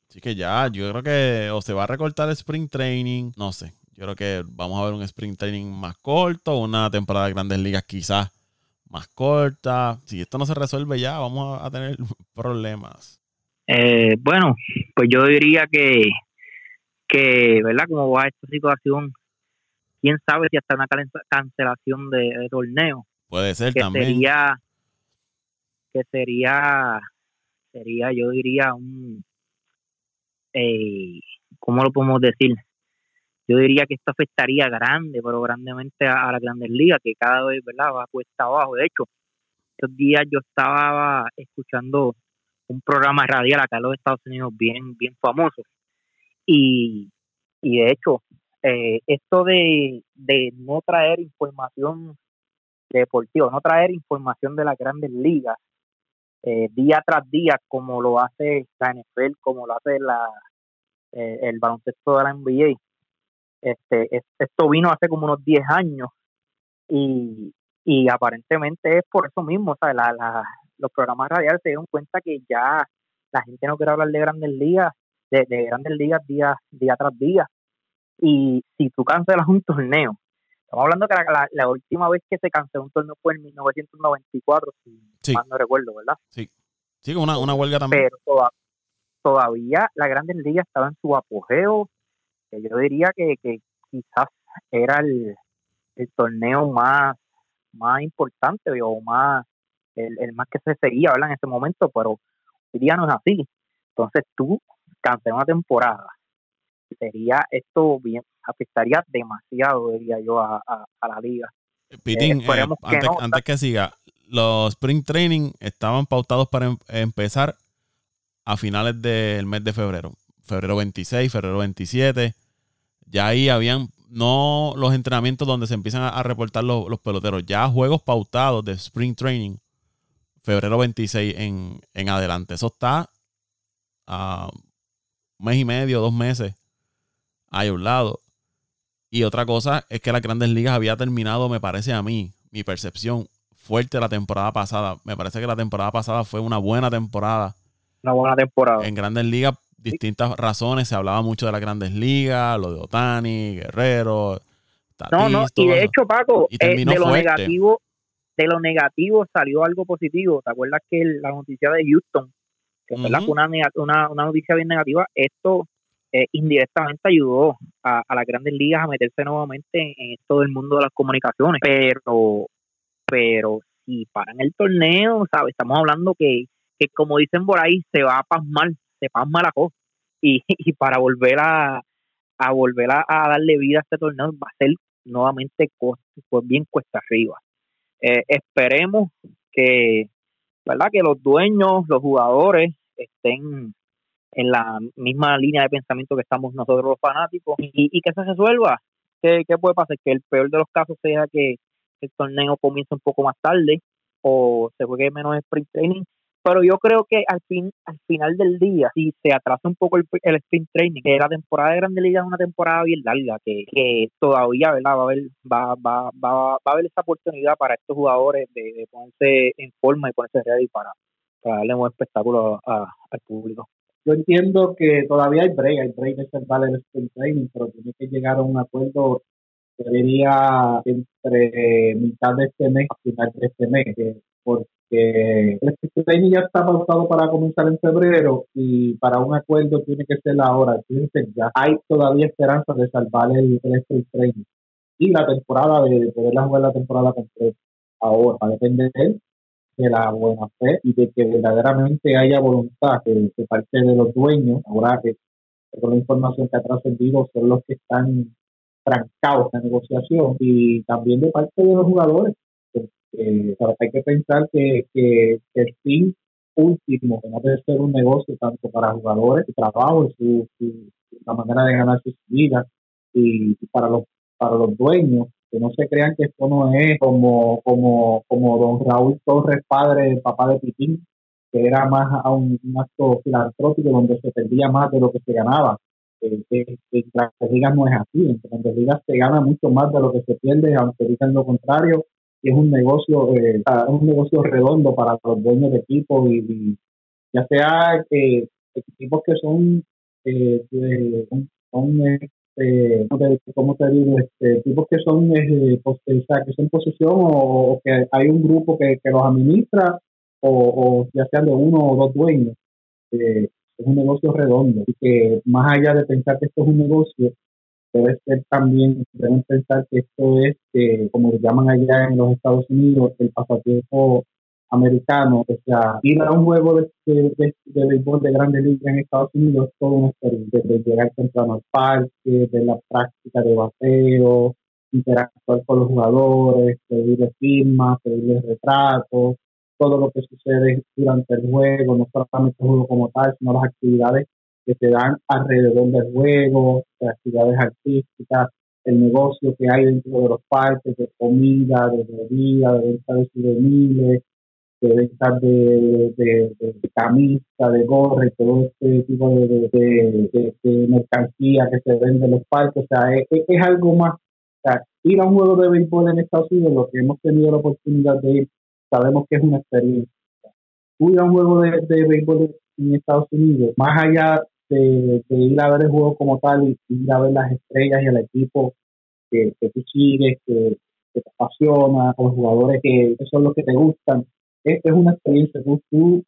Así que ya, yo creo que o se va a recortar el sprint training, no sé. Yo creo que vamos a ver un sprint training más corto, una temporada de grandes ligas quizás más corta. Si esto no se resuelve ya, vamos a, tener problemas. Eh, bueno, pues yo diría que, que, ¿verdad? Como va esta situación, quién sabe si hasta una cancelación de, de torneo, Puede ser que también. sería, que sería, sería, yo diría un, eh, ¿cómo lo podemos decir? yo diría que esto afectaría grande, pero grandemente a, la Grandes Ligas, que cada vez, ¿verdad?, va cuesta abajo. De hecho, estos días yo estaba escuchando un programa radial acá en los Estados Unidos bien, bien famoso. Y, y de hecho, eh, esto de, de no traer información deportiva, no traer información de las grandes ligas eh, día tras día, como lo hace la NFL, como lo hace la, eh, el baloncesto de la NBA. Este, esto vino hace como unos 10 años y, y aparentemente es por eso mismo, o sea, la, los programas radiales se dieron cuenta que ya la gente no quiere hablar de grandes ligas, de, grandes ligas día, día tras día. Y si tú cancelas un torneo, estamos hablando que la, última vez que se canceló un torneo fue en 1994, si mal no recuerdo, ¿verdad? Sí, sí, una, una huelga también. Pero todavía las grandes ligas estaban en su apogeo, que yo diría que, que quizás era el, el torneo más, más importante o más el, más que se seguía ¿verdad? en ese momento, pero hoy día no es así. Entonces tú cancelas una temporada. Sería esto bien, afectaría demasiado, diría yo, a, la liga. Pitín, eh, antes, que antes que siga, los Spring Training estaban pautados para em, empezar a finales del mes de febrero. Febrero 26, febrero 27. Ya ahí habían no los entrenamientos donde se empiezan a, reportar los, los, peloteros, ya juegos pautados de Spring Training febrero 26 en, en adelante. Eso está a un mes y medio, dos meses a un lado. Y otra cosa es que las grandes ligas había terminado, me parece a mí, mi percepción, fuerte la temporada pasada. Me parece que la temporada pasada fue una buena temporada. Una buena temporada. En grandes ligas, distintas razones. Se hablaba mucho de las grandes ligas, lo de Otani, Guerrero. no, no, y de hecho, Paco, eh, de lo negativo, de lo negativo salió algo positivo. ¿Te acuerdas que la noticia de Houston, que fue una, una, una, noticia bien negativa, esto eh, indirectamente ayudó a, las grandes ligas a meterse nuevamente en, todo el mundo de las comunicaciones. Pero, pero si paran el torneo, ¿sabes? Estamos hablando que, que como dicen por ahí, se va a pasmar, se pasma la cosa. Y, y para volver a, a volver a, darle vida a este torneo va a ser nuevamente pues bien cuesta arriba. Eh, esperemos que, ¿verdad? que los dueños, los jugadores estén en la misma línea de pensamiento que estamos nosotros los fanáticos y, que se resuelva. ¿Qué, ¿Qué, puede pasar? Que el peor de los casos sea que el torneo comience un poco más tarde o se juegue menos sprint training pero yo creo que al fin al final del día, si se atrasa un poco el, sprint training, que la temporada de Grande Liga es una temporada bien larga, que, que todavía ¿verdad? va a haber va, va, va, va a haber esa oportunidad para estos jugadores de, ponerse en forma y ponerse ready para, para darle un buen espectáculo al público. Yo entiendo que todavía hay break, hay break de salvar el sprint training, pero tiene que llegar a un acuerdo debería entre mitad de este mes a final de este mes, porque el sprint ya está pautado para comenzar en febrero y para un acuerdo tiene que ser ahora. Entonces ya hay todavía esperanza de salvar el, el training y la temporada, de, poderla jugar la temporada completa. Ahora, va a depender de la buena fe y de que verdaderamente haya voluntad de, parte de los dueños. Ahora que con la información que ha trascendido son los que están trancados en la negociación y también de parte de los jugadores eh, hay que pensar que, que, el fin último, que no debe ser un negocio tanto para jugadores, su trabajo, su, su, la manera de ganar sus vidas y, para los para los dueños, no se crean que esto no es como, como, como don Raúl Torres, padre, papá de Pitín, que era más a un, acto filantrópico donde se perdía más de lo que se ganaba. Eh, en las ligas no es así, en las ligas se gana mucho más de lo que se pierde, aunque digan lo contrario, es un negocio eh, un negocio redondo para los dueños de equipos y, ya sea eh, equipos que son eh, son este, ¿cómo te digo? Este, equipos que son eh, que son posesión o, que hay un grupo que, que los administra o, o, ya sean de uno o dos dueños es un negocio redondo y que más allá de pensar que esto es un negocio debe ser también, deben pensar que esto es, como lo llaman allá en los Estados Unidos, el pasatiempo americano, o sea, ir a un juego de, de, de, de béisbol de grandes ligas en Estados Unidos todo una experiencia, de llegar temprano al parque, de la práctica de bateo, interactuar con los jugadores, pedirles firmas, pedirles retratos, todo lo que sucede durante el juego, no solamente el juego como tal, sino las actividades que se dan alrededor del juego, las actividades artísticas, el negocio que hay dentro de los parques, de comida, de bebida, de venta de souvenirs, de venta de, de, de, camisa, de gorra, todo este tipo de, de, mercancía que se vende en los parques. O sea, es, algo más. O sea, ir a un juego de béisbol en Estados Unidos, lo que hemos tenido la oportunidad de ir, sabemos que es una experiencia. Ir a un juego de, béisbol en Estados Unidos, más allá de, ir a ver el juego como tal y ir a ver las estrellas y el equipo que, que tú sigues, que, te apasiona, con los jugadores que, son los que te gustan, es, es una experiencia. Tú,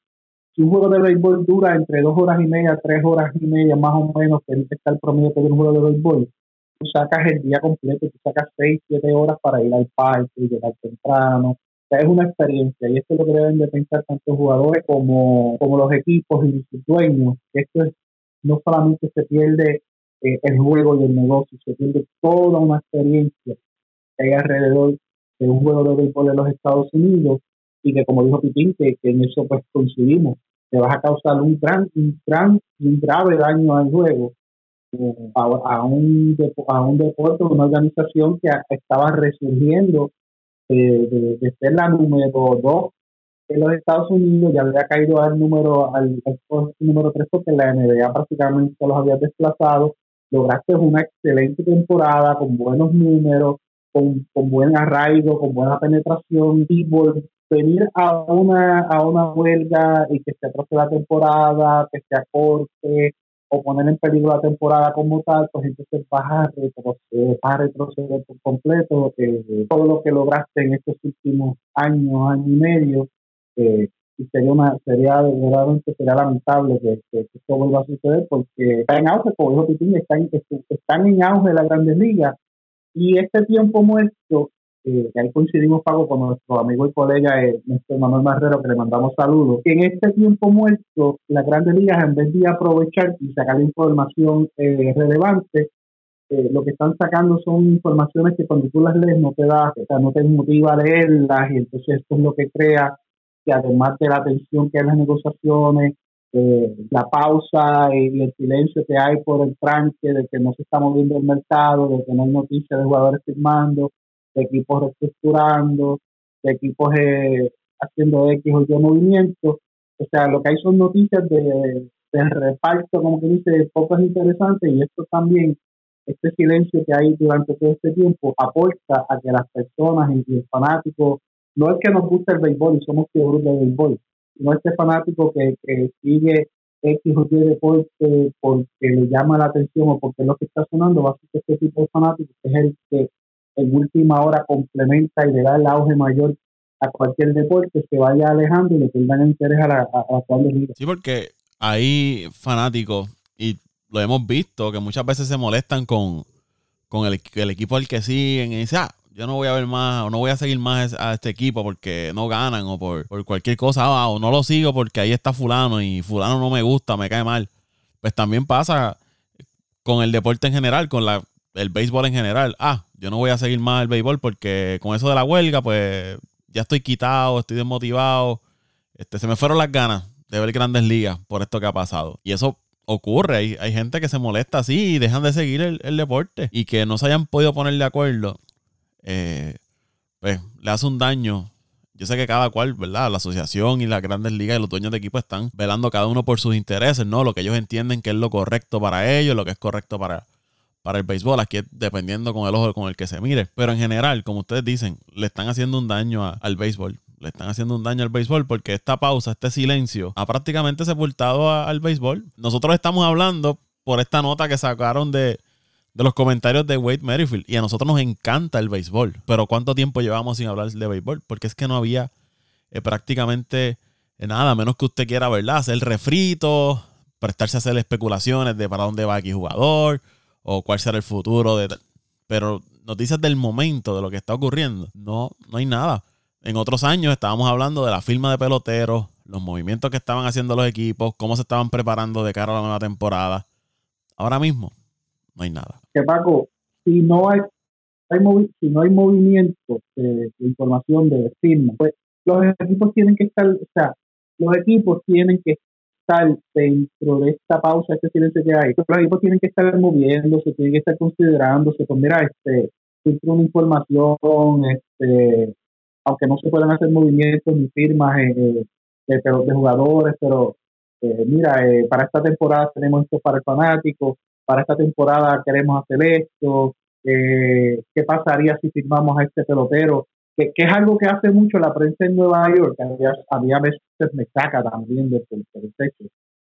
si un juego de béisbol dura entre dos horas y media, tres horas y media, más o menos, que está el promedio de un juego de béisbol, tú sacas el día completo, tú sacas seis, siete horas para ir al parque, llegar temprano. O sea, es una experiencia y esto es lo que deben de pensar tanto jugadores como, como los equipos y sus dueños. Esto es, no solamente se pierde eh, el juego y el negocio, se pierde toda una experiencia que hay alrededor de un juego de béisbol de los Estados Unidos y que como dijo Pitín, que, en eso pues coincidimos, te vas a causar un gran, un gran, un grave daño al juego eh, a, un, a un deporte, una organización que estaba resurgiendo eh, de, ser la número dos en los Estados Unidos, ya había caído al número al, número tres porque la NBA prácticamente los había desplazado. Lograste una excelente temporada con buenos números, con, con buen arraigo, con buena penetración y venir a una, a una huelga y que se atroce la temporada, que se acorte o poner en peligro la temporada como tal, pues entonces vas a retroceder, vas a retroceder por completo eh, todo lo que lograste en estos últimos años, año y medio, eh, y sería una sería verdaderamente sería lamentable que, esto vuelva a suceder porque está en auge, como dijo Pitín, están, están en auge las grandes ligas. Y este tiempo muerto eh, ahí coincidimos, Pago, con nuestro amigo y colega eh, Manuel Marrero, que le mandamos saludos, en este tiempo muerto, las grandes ligas, en vez de aprovechar y sacar información eh, relevante, eh, lo que están sacando son informaciones que cuando tú las lees no te da, o sea, no te motiva a leerlas, y entonces esto es lo que crea que además de la tensión que hay en las negociaciones, la pausa y el silencio que hay por el tranque de que no se está moviendo el mercado, de que no hay noticias de jugadores firmando, de equipos reestructurando, de equipos eh, haciendo X o Y movimientos. O sea, lo que hay son noticias de, reparto, como que dice, pocas interesantes y esto también, este silencio que hay durante todo este tiempo aporta a que las personas y el fanático, no es que nos guste el béisbol y somos figuras de béisbol, sino este fanático que, sigue X o Y deporte porque le llama la atención o porque es lo que está sonando, va a ser este tipo de fanático que es el que en última hora complementa y le da el auge mayor a cualquier deporte, se vaya alejando y le tengan interés a la, a, Sí, porque hay fanáticos, y lo hemos visto, que muchas veces se molestan con, con el, equipo al que siguen y dicen, ah, yo no voy a ver más o no voy a seguir más a este equipo porque no ganan o por, cualquier cosa, ah, o no lo sigo porque ahí está fulano y fulano no me gusta, me cae mal. Pues también pasa con el deporte en general, con la el béisbol en general. Ah, yo no voy a seguir más el béisbol porque con eso de la huelga, pues ya estoy quitado, estoy desmotivado. Este, se me fueron las ganas de ver grandes ligas por esto que ha pasado. Y eso ocurre. Hay, hay gente que se molesta así y dejan de seguir el, deporte y que no se hayan podido poner de acuerdo. Eh, pues le hace un daño. Yo sé que cada cual, ¿verdad? La asociación y las grandes ligas y los dueños de equipo están velando cada uno por sus intereses, ¿no? Lo que ellos entienden que es lo correcto para ellos, lo que es correcto para, para el béisbol. Aquí dependiendo con el ojo con el que se mire. Pero en general, como ustedes dicen, le están haciendo un daño al béisbol. Le están haciendo un daño al béisbol porque esta pausa, este silencio, ha prácticamente sepultado al béisbol. Nosotros estamos hablando por esta nota que sacaron de, los comentarios de Wade Merrifield. Y a nosotros nos encanta el béisbol. Pero ¿cuánto tiempo llevamos sin hablar de béisbol? Porque es que no había eh, prácticamente nada, menos que usted quiera, ¿verdad? Hacer refrito, prestarse a hacer especulaciones de para dónde va aquí jugador o cuál será el futuro de pero noticias del momento de lo que está ocurriendo no no hay nada En otros años estábamos hablando de la firma de peloteros, los movimientos que estaban haciendo los equipos, cómo se estaban preparando de cara a la nueva temporada. Ahora mismo no hay nada. Que Paco, si no hay, si no hay movimiento de, información de firma, pues los equipos tienen que estar, o sea, los equipos tienen que estar dentro de esta pausa, este silencio que hay. Los equipos tienen que estar moviéndose, tienen que estar considerándose, pues mira, este, una información, este, aunque no se puedan hacer movimientos ni firmas eh, de, de, jugadores, pero eh, mira, eh, para esta temporada tenemos esto para el fanático, para esta temporada queremos hacer esto, qué pasaría si firmamos a este pelotero, que, es algo que hace mucho la prensa en Nueva York, que a mí a veces me saca también del, techo,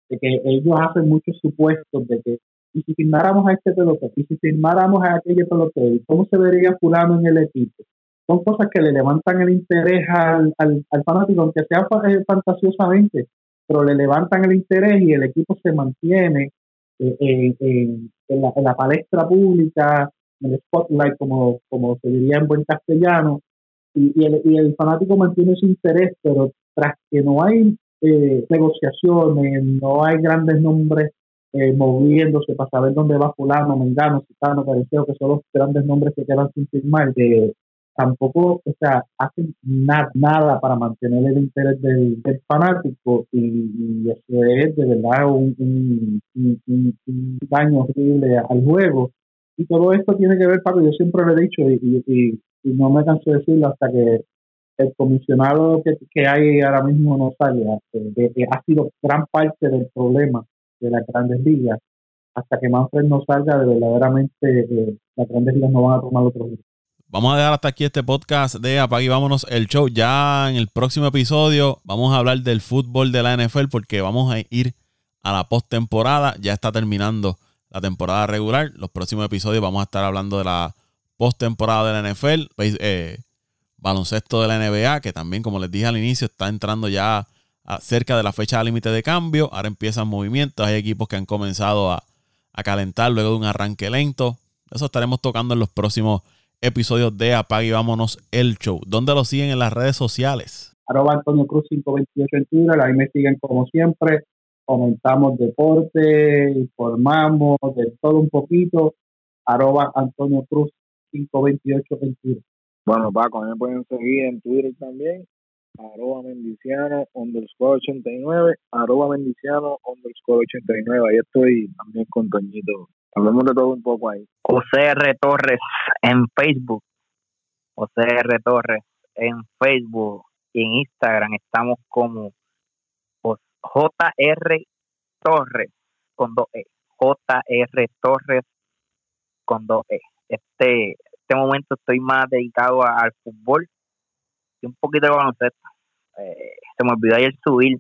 de que ellos hacen muchos supuestos de que y si firmáramos a este pelotero, y si firmáramos a aquel pelotero, ¿cómo se vería fulano en el equipo? son cosas que le levantan el interés al, al, fanático, aunque sea eh, fantasiosamente, pero le levantan el interés y el equipo se mantiene eh, en, la, en, la, palestra pública, en el spotlight, como, como se diría en buen castellano, y, el, y el fanático mantiene su interés, pero tras que no hay eh, negociaciones, no hay grandes nombres moviéndose para saber dónde va fulano, mengano, citano, pareceo, que son los grandes nombres que quedan sin firmar, que tampoco o sea, hacen nada, nada para mantener el interés del, fanático y, eso es de verdad un, daño horrible al juego. Y todo esto tiene que ver, Paco, yo siempre lo he dicho y, no me canso de decirlo hasta que el comisionado que, que hay ahora mismo no salga, que, ha sido gran parte del problema de las grandes ligas. Hasta que Manfred no salga, de verdaderamente eh, las grandes ligas no van a tomar otro rumbo. Vamos a dejar hasta aquí este podcast de Apague y Vámonos el Show. Ya en el próximo episodio vamos a hablar del fútbol de la NFL porque vamos a ir a la postemporada. Ya está terminando la temporada regular. Los próximos episodios vamos a estar hablando de la postemporada de la NFL. Eh, baloncesto de la NBA, que también, como les dije al inicio, está entrando ya cerca de la fecha límite de cambio. Ahora empiezan movimientos. Hay equipos que han comenzado a, a calentar luego de un arranque lento. Eso estaremos tocando en los próximos episodios de Apague y Vámonos el Show. ¿Dónde lo siguen en las redes sociales? Arroba Antonio Cruz 528 en Twitter, ahí me siguen como siempre. Comentamos deporte, informamos de todo un poquito. Arroba Antonio Cruz 528 en Twitter. Bueno, Paco, me pueden seguir en Twitter también. Arroba Mendiciano underscore 89, arroba Mendiciano underscore 89. Ahí estoy también con Toñito Hablemos de todo un poco ahí. José R. Torres en Facebook. José R. Torres en Facebook y en Instagram estamos como JR Torres con dos E. JR Torres con dos E. Este, este momento estoy más dedicado al fútbol y un poquito de baloncesto. Eh, se me olvidó ayer subir,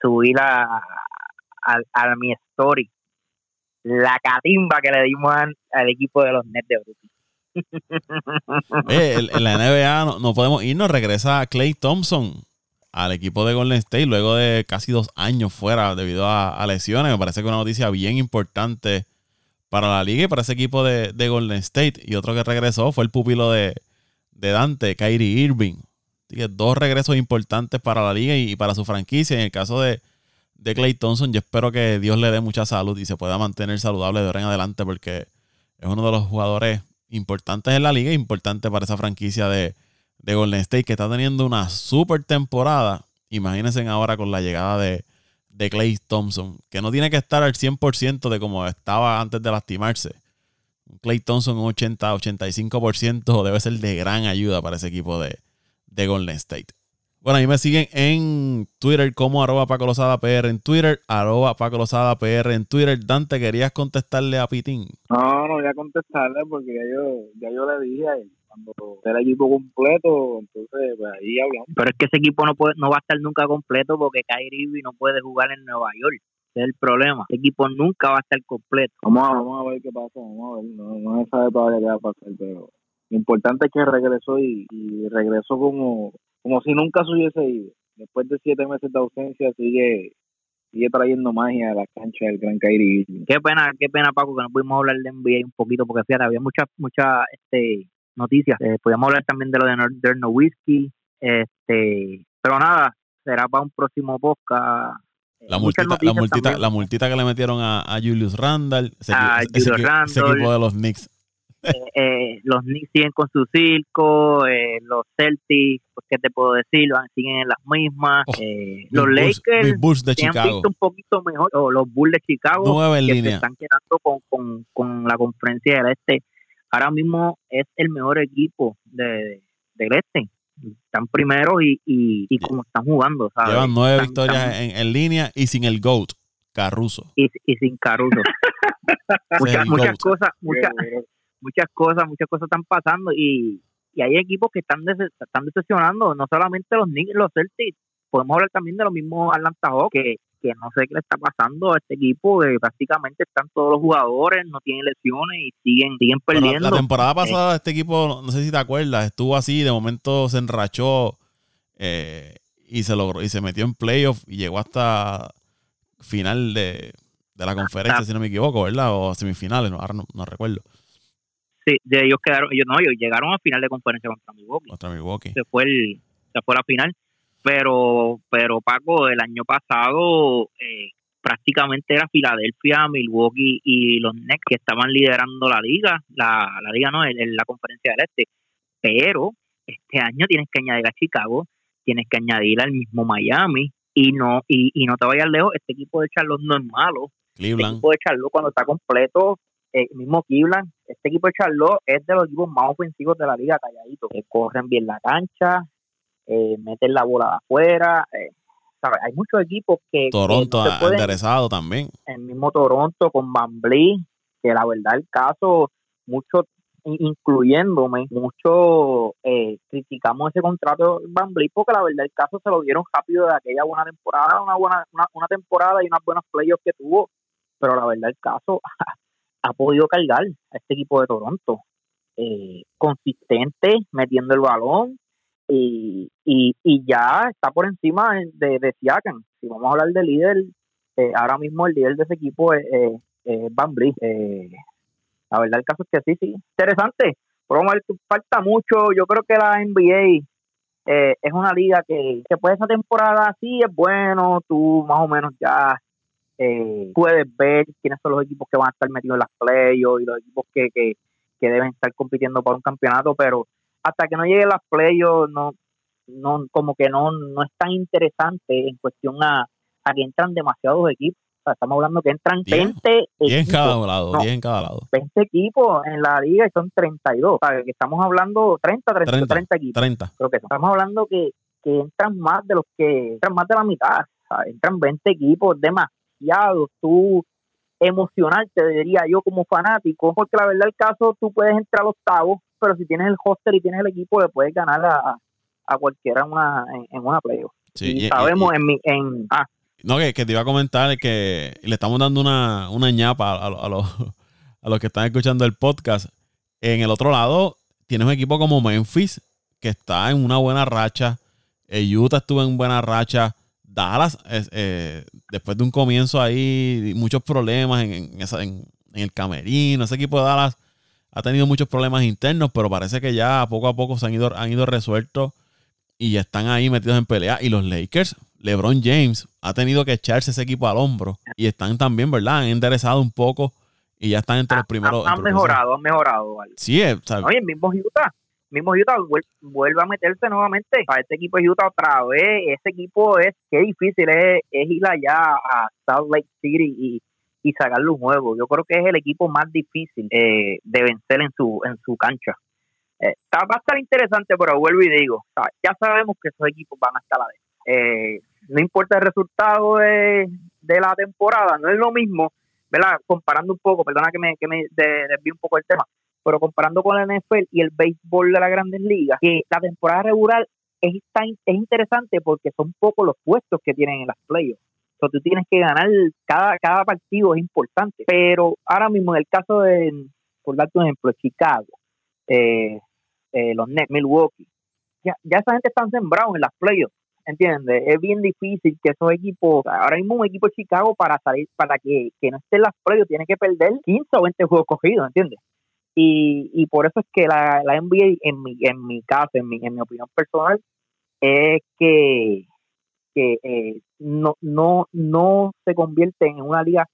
subir a, a, a mi story la catimba que le dimos al, equipo de los Nets de Brooklyn. en la NBA no, podemos irnos, regresa Clay Thompson al equipo de Golden State luego de casi dos años fuera debido a, lesiones. Me parece que una noticia bien importante para la liga y para ese equipo de, Golden State. Y otro que regresó fue el pupilo de, Dante, Kyrie Irving. dos regresos importantes para la liga y para su franquicia. En el caso de, de Clay Thompson. Yo espero que Dios le dé mucha salud y se pueda mantener saludable de ahora en adelante porque es uno de los jugadores importantes en la liga, importante para esa franquicia de, Golden State que está teniendo una super temporada. Imagínense ahora con la llegada de, de Clay Thompson, que no tiene que estar al 100% de como estaba antes de lastimarse. Clay Thompson un 80-85% debe ser de gran ayuda para ese equipo de, de Golden State. Bueno, ahí me siguen en Twitter como arroba Paco PR en Twitter, arroba Paco PR en Twitter. Dante, ¿querías contestarle a Pitín? No, no voy a contestarle porque ya yo, ya yo le dije a cuando esté el equipo completo, entonces pues ahí hablamos. Pero es que ese equipo no puede, no va a estar nunca completo porque Kyrie no puede jugar en Nueva York. Ese es el problema. Ese equipo nunca va a estar completo. Vamos a, vamos a ver qué pasa, vamos a ver. No, no se sabe todavía qué va a pasar, pero lo importante es que regresó y regresó como como si nunca se hubiese ido. Después de siete meses de ausencia sigue sigue trayendo magia a la cancha del Gran Kairi. Qué pena, qué pena Paco que no pudimos hablar de NBA un poquito porque fíjate, había muchas muchas este noticias. Eh, podíamos hablar también de lo de Northern Whiskey, Este, pero nada, será para un próximo podcast. La multita, la, multita, la multita que le metieron a, Julius Randall, ese, equipo de los Knicks. Eh, eh, los Knicks siguen con su circo, eh, los Celtics, pues, ¿qué te puedo decir? siguen en las mismas. Oh, los Lakers Bulls de Chicago. han visto un poquito mejor, o los Bulls de Chicago, que se están quedando con, con, con la conferencia del Este. Ahora mismo es el mejor equipo de, del Este están primero y, y, como están jugando. ¿sabes? Llevan nueve victorias en, línea y sin el GOAT, Caruso. Y, y sin Caruso. muchas, muchas cosas, muchas, muchas cosas, muchas cosas están pasando y, y hay equipos que están, están decepcionando, no solamente los Knicks, los Celtics, podemos hablar también de los mismos Atlanta Hawks, que, que no sé qué le está pasando a este equipo, que prácticamente están todos los jugadores, no tienen lesiones y siguen, siguen perdiendo. la temporada pasada este equipo, no sé si te acuerdas, estuvo así, de momento se enrachó eh, y se logró, y se metió en playoff y llegó hasta final de, la conferencia, si no me equivoco, ¿verdad? O semifinales, no, ahora no, recuerdo. Sí, de ellos quedaron, ellos no, ellos llegaron a final de conferencia contra Milwaukee. Contra Milwaukee. Se fue el, se fue la final pero pero Paco el año pasado eh, prácticamente era Filadelfia, Milwaukee y los Nets que estaban liderando la liga, la, la liga no, en, la conferencia del este, pero este año tienes que añadir a Chicago, tienes que añadir al mismo Miami y no y, y no te vayas lejos, este equipo de Charlotte no es malo, Cleveland. este equipo de Charlotte cuando está completo el eh, mismo Cleveland, este equipo de Charlotte es de los equipos más ofensivos de la liga, calladito, que corren bien la cancha, eh, meten la bola de afuera. Eh, Hay muchos equipos que. Toronto ha interesado también. El mismo Toronto con Van que la verdad el caso, muchos, incluyéndome, muchos eh, criticamos ese contrato de Van porque la verdad el caso se lo dieron rápido de aquella buena temporada, una buena una, temporada y unas buenas playoffs que tuvo, pero la verdad el caso ha podido cargar a este equipo de Toronto. Eh, consistente, metiendo el balón, y, y, y ya está por encima de, de Siakam. Si vamos a hablar de líder, eh, ahora mismo el líder de ese equipo es, Van eh, la verdad el caso es que sí, sí, interesante. Pero vamos a ver, falta mucho. Yo creo que la NBA eh, es una liga que después de esa temporada sí es bueno, tú más o menos ya eh, puedes ver quiénes son los equipos que van a estar metidos en las playoffs y los equipos que, que, que deben estar compitiendo por un campeonato, pero hasta que no llegue las playoffs, no, no, como que no, no es tan interesante en cuestión a, a que entran demasiados equipos. O sea, estamos hablando que entran 20 equipos. en cada lado, en cada lado. 20 equipos en la liga y son 32. O sea, que estamos hablando 30, 30, 30, equipos. 30. Creo que estamos hablando que, que entran más de los que, entran más de la mitad. O sea, entran 20 equipos, demasiados. Tú emocionarte, diría yo, como fanático, porque la verdad el caso, tú puedes entrar al octavo, pero si tienes el hoster y tienes el equipo, le puedes ganar a, a cualquiera en una, en, una playoff. y, sabemos en mi... En, ah. No, que, te iba a comentar que le estamos dando una, una ñapa a, a, los, a los que están escuchando el podcast. En el otro lado, tienes un equipo como Memphis, que está en una buena racha. El Utah estuvo en buena racha. Dallas, eh, después de un comienzo ahí, muchos problemas en, en, en, el camerino, ese equipo de Dallas ha tenido muchos problemas internos, pero parece que ya poco a poco se han ido, han ido resueltos y ya están ahí metidos en pelea. Y los Lakers, LeBron James, ha tenido que echarse ese equipo al hombro y están también, ¿verdad? Han enderezado un poco y ya están entre los primeros. Han, mejorado, han mejorado. Sí, es, Oye, el mismo Utah mismo Utah vuelve a meterse nuevamente a este equipo de Utah otra vez. Ese equipo es, qué difícil es, ir allá a Salt Lake City y, y sacarle un juego. Yo creo que es el equipo más difícil eh, de vencer en su, en su cancha. Eh, va a estar interesante, pero vuelvo y digo, ya sabemos que esos equipos van a estar a la vez. Eh, no importa el resultado de, de la temporada, no es lo mismo, ¿verdad? Comparando un poco, perdona que me, que me desvíe un poco el tema, pero comparando con la NFL y el béisbol de las grandes ligas, que la temporada regular es, es interesante porque son pocos los puestos que tienen en las playoffs. O tú tienes que ganar, cada, cada partido es importante. Pero ahora mismo, en el caso de, por darte un ejemplo, Chicago, eh, eh, los Nets, Milwaukee, ya, ya esa gente están sembrados en las playoffs. ¿Entiendes? Es bien difícil que esos equipos, ahora mismo un equipo de Chicago para salir, para que, que no esté en las playoffs, tiene que perder 15 o 20 juegos cogidos, ¿entiendes? Y, y por eso es que la, la NBA, en mi, en mi caso, en mi, en mi opinión personal, es que, que eh, no, no, no se convierte en una liga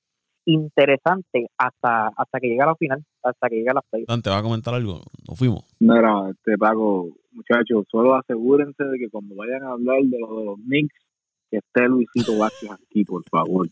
interesante hasta hasta que llega a la final, hasta que llega a la play. Dante, ¿va a comentar algo? Nos fuimos. Mira, este Paco, muchachos, solo asegúrense de que cuando vayan a hablar de los de los Knicks, que esté Luisito Vázquez aquí, por favor.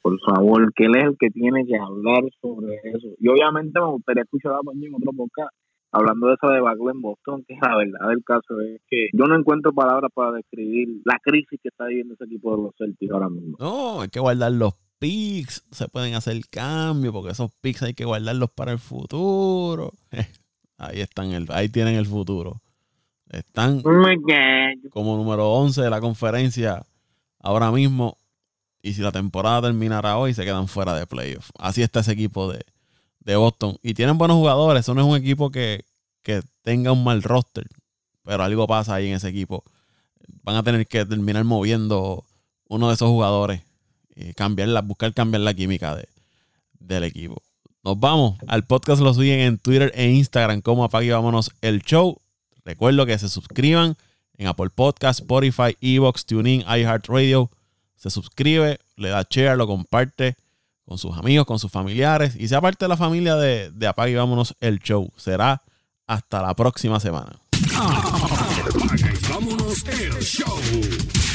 Por favor, que él es el que tiene que hablar sobre eso. Y obviamente me gustaría escuchar a en otro podcast hablando de eso de Bagley en Boston, que la verdad del caso es que yo no encuentro palabras para describir la crisis que está viviendo ese equipo de los Celtics ahora mismo. No, hay que guardar los picks, se pueden hacer cambios, porque esos picks hay que guardarlos para el futuro. ahí están, el, ahí tienen el futuro. Están como número 11 de la conferencia ahora mismo. Y si la temporada terminara hoy, se quedan fuera de playoff. Así está ese equipo de, de Boston. Y tienen buenos jugadores. Eso no es un equipo que, que tenga un mal roster. Pero algo pasa ahí en ese equipo. Van a tener que terminar moviendo uno de esos jugadores cambiar buscar cambiar la química de, del equipo. Nos vamos. Al podcast lo siguen en Twitter e Instagram como Apague Vámonos el Show. Recuerdo que se suscriban en Apple Podcast, Spotify, Evox, TuneIn, iHeartRadio. Se suscribe, le da share, lo comparte con sus amigos, con sus familiares y sea parte de la familia de, de Apague Vámonos el Show. Será hasta la próxima semana. Vámonos el Show.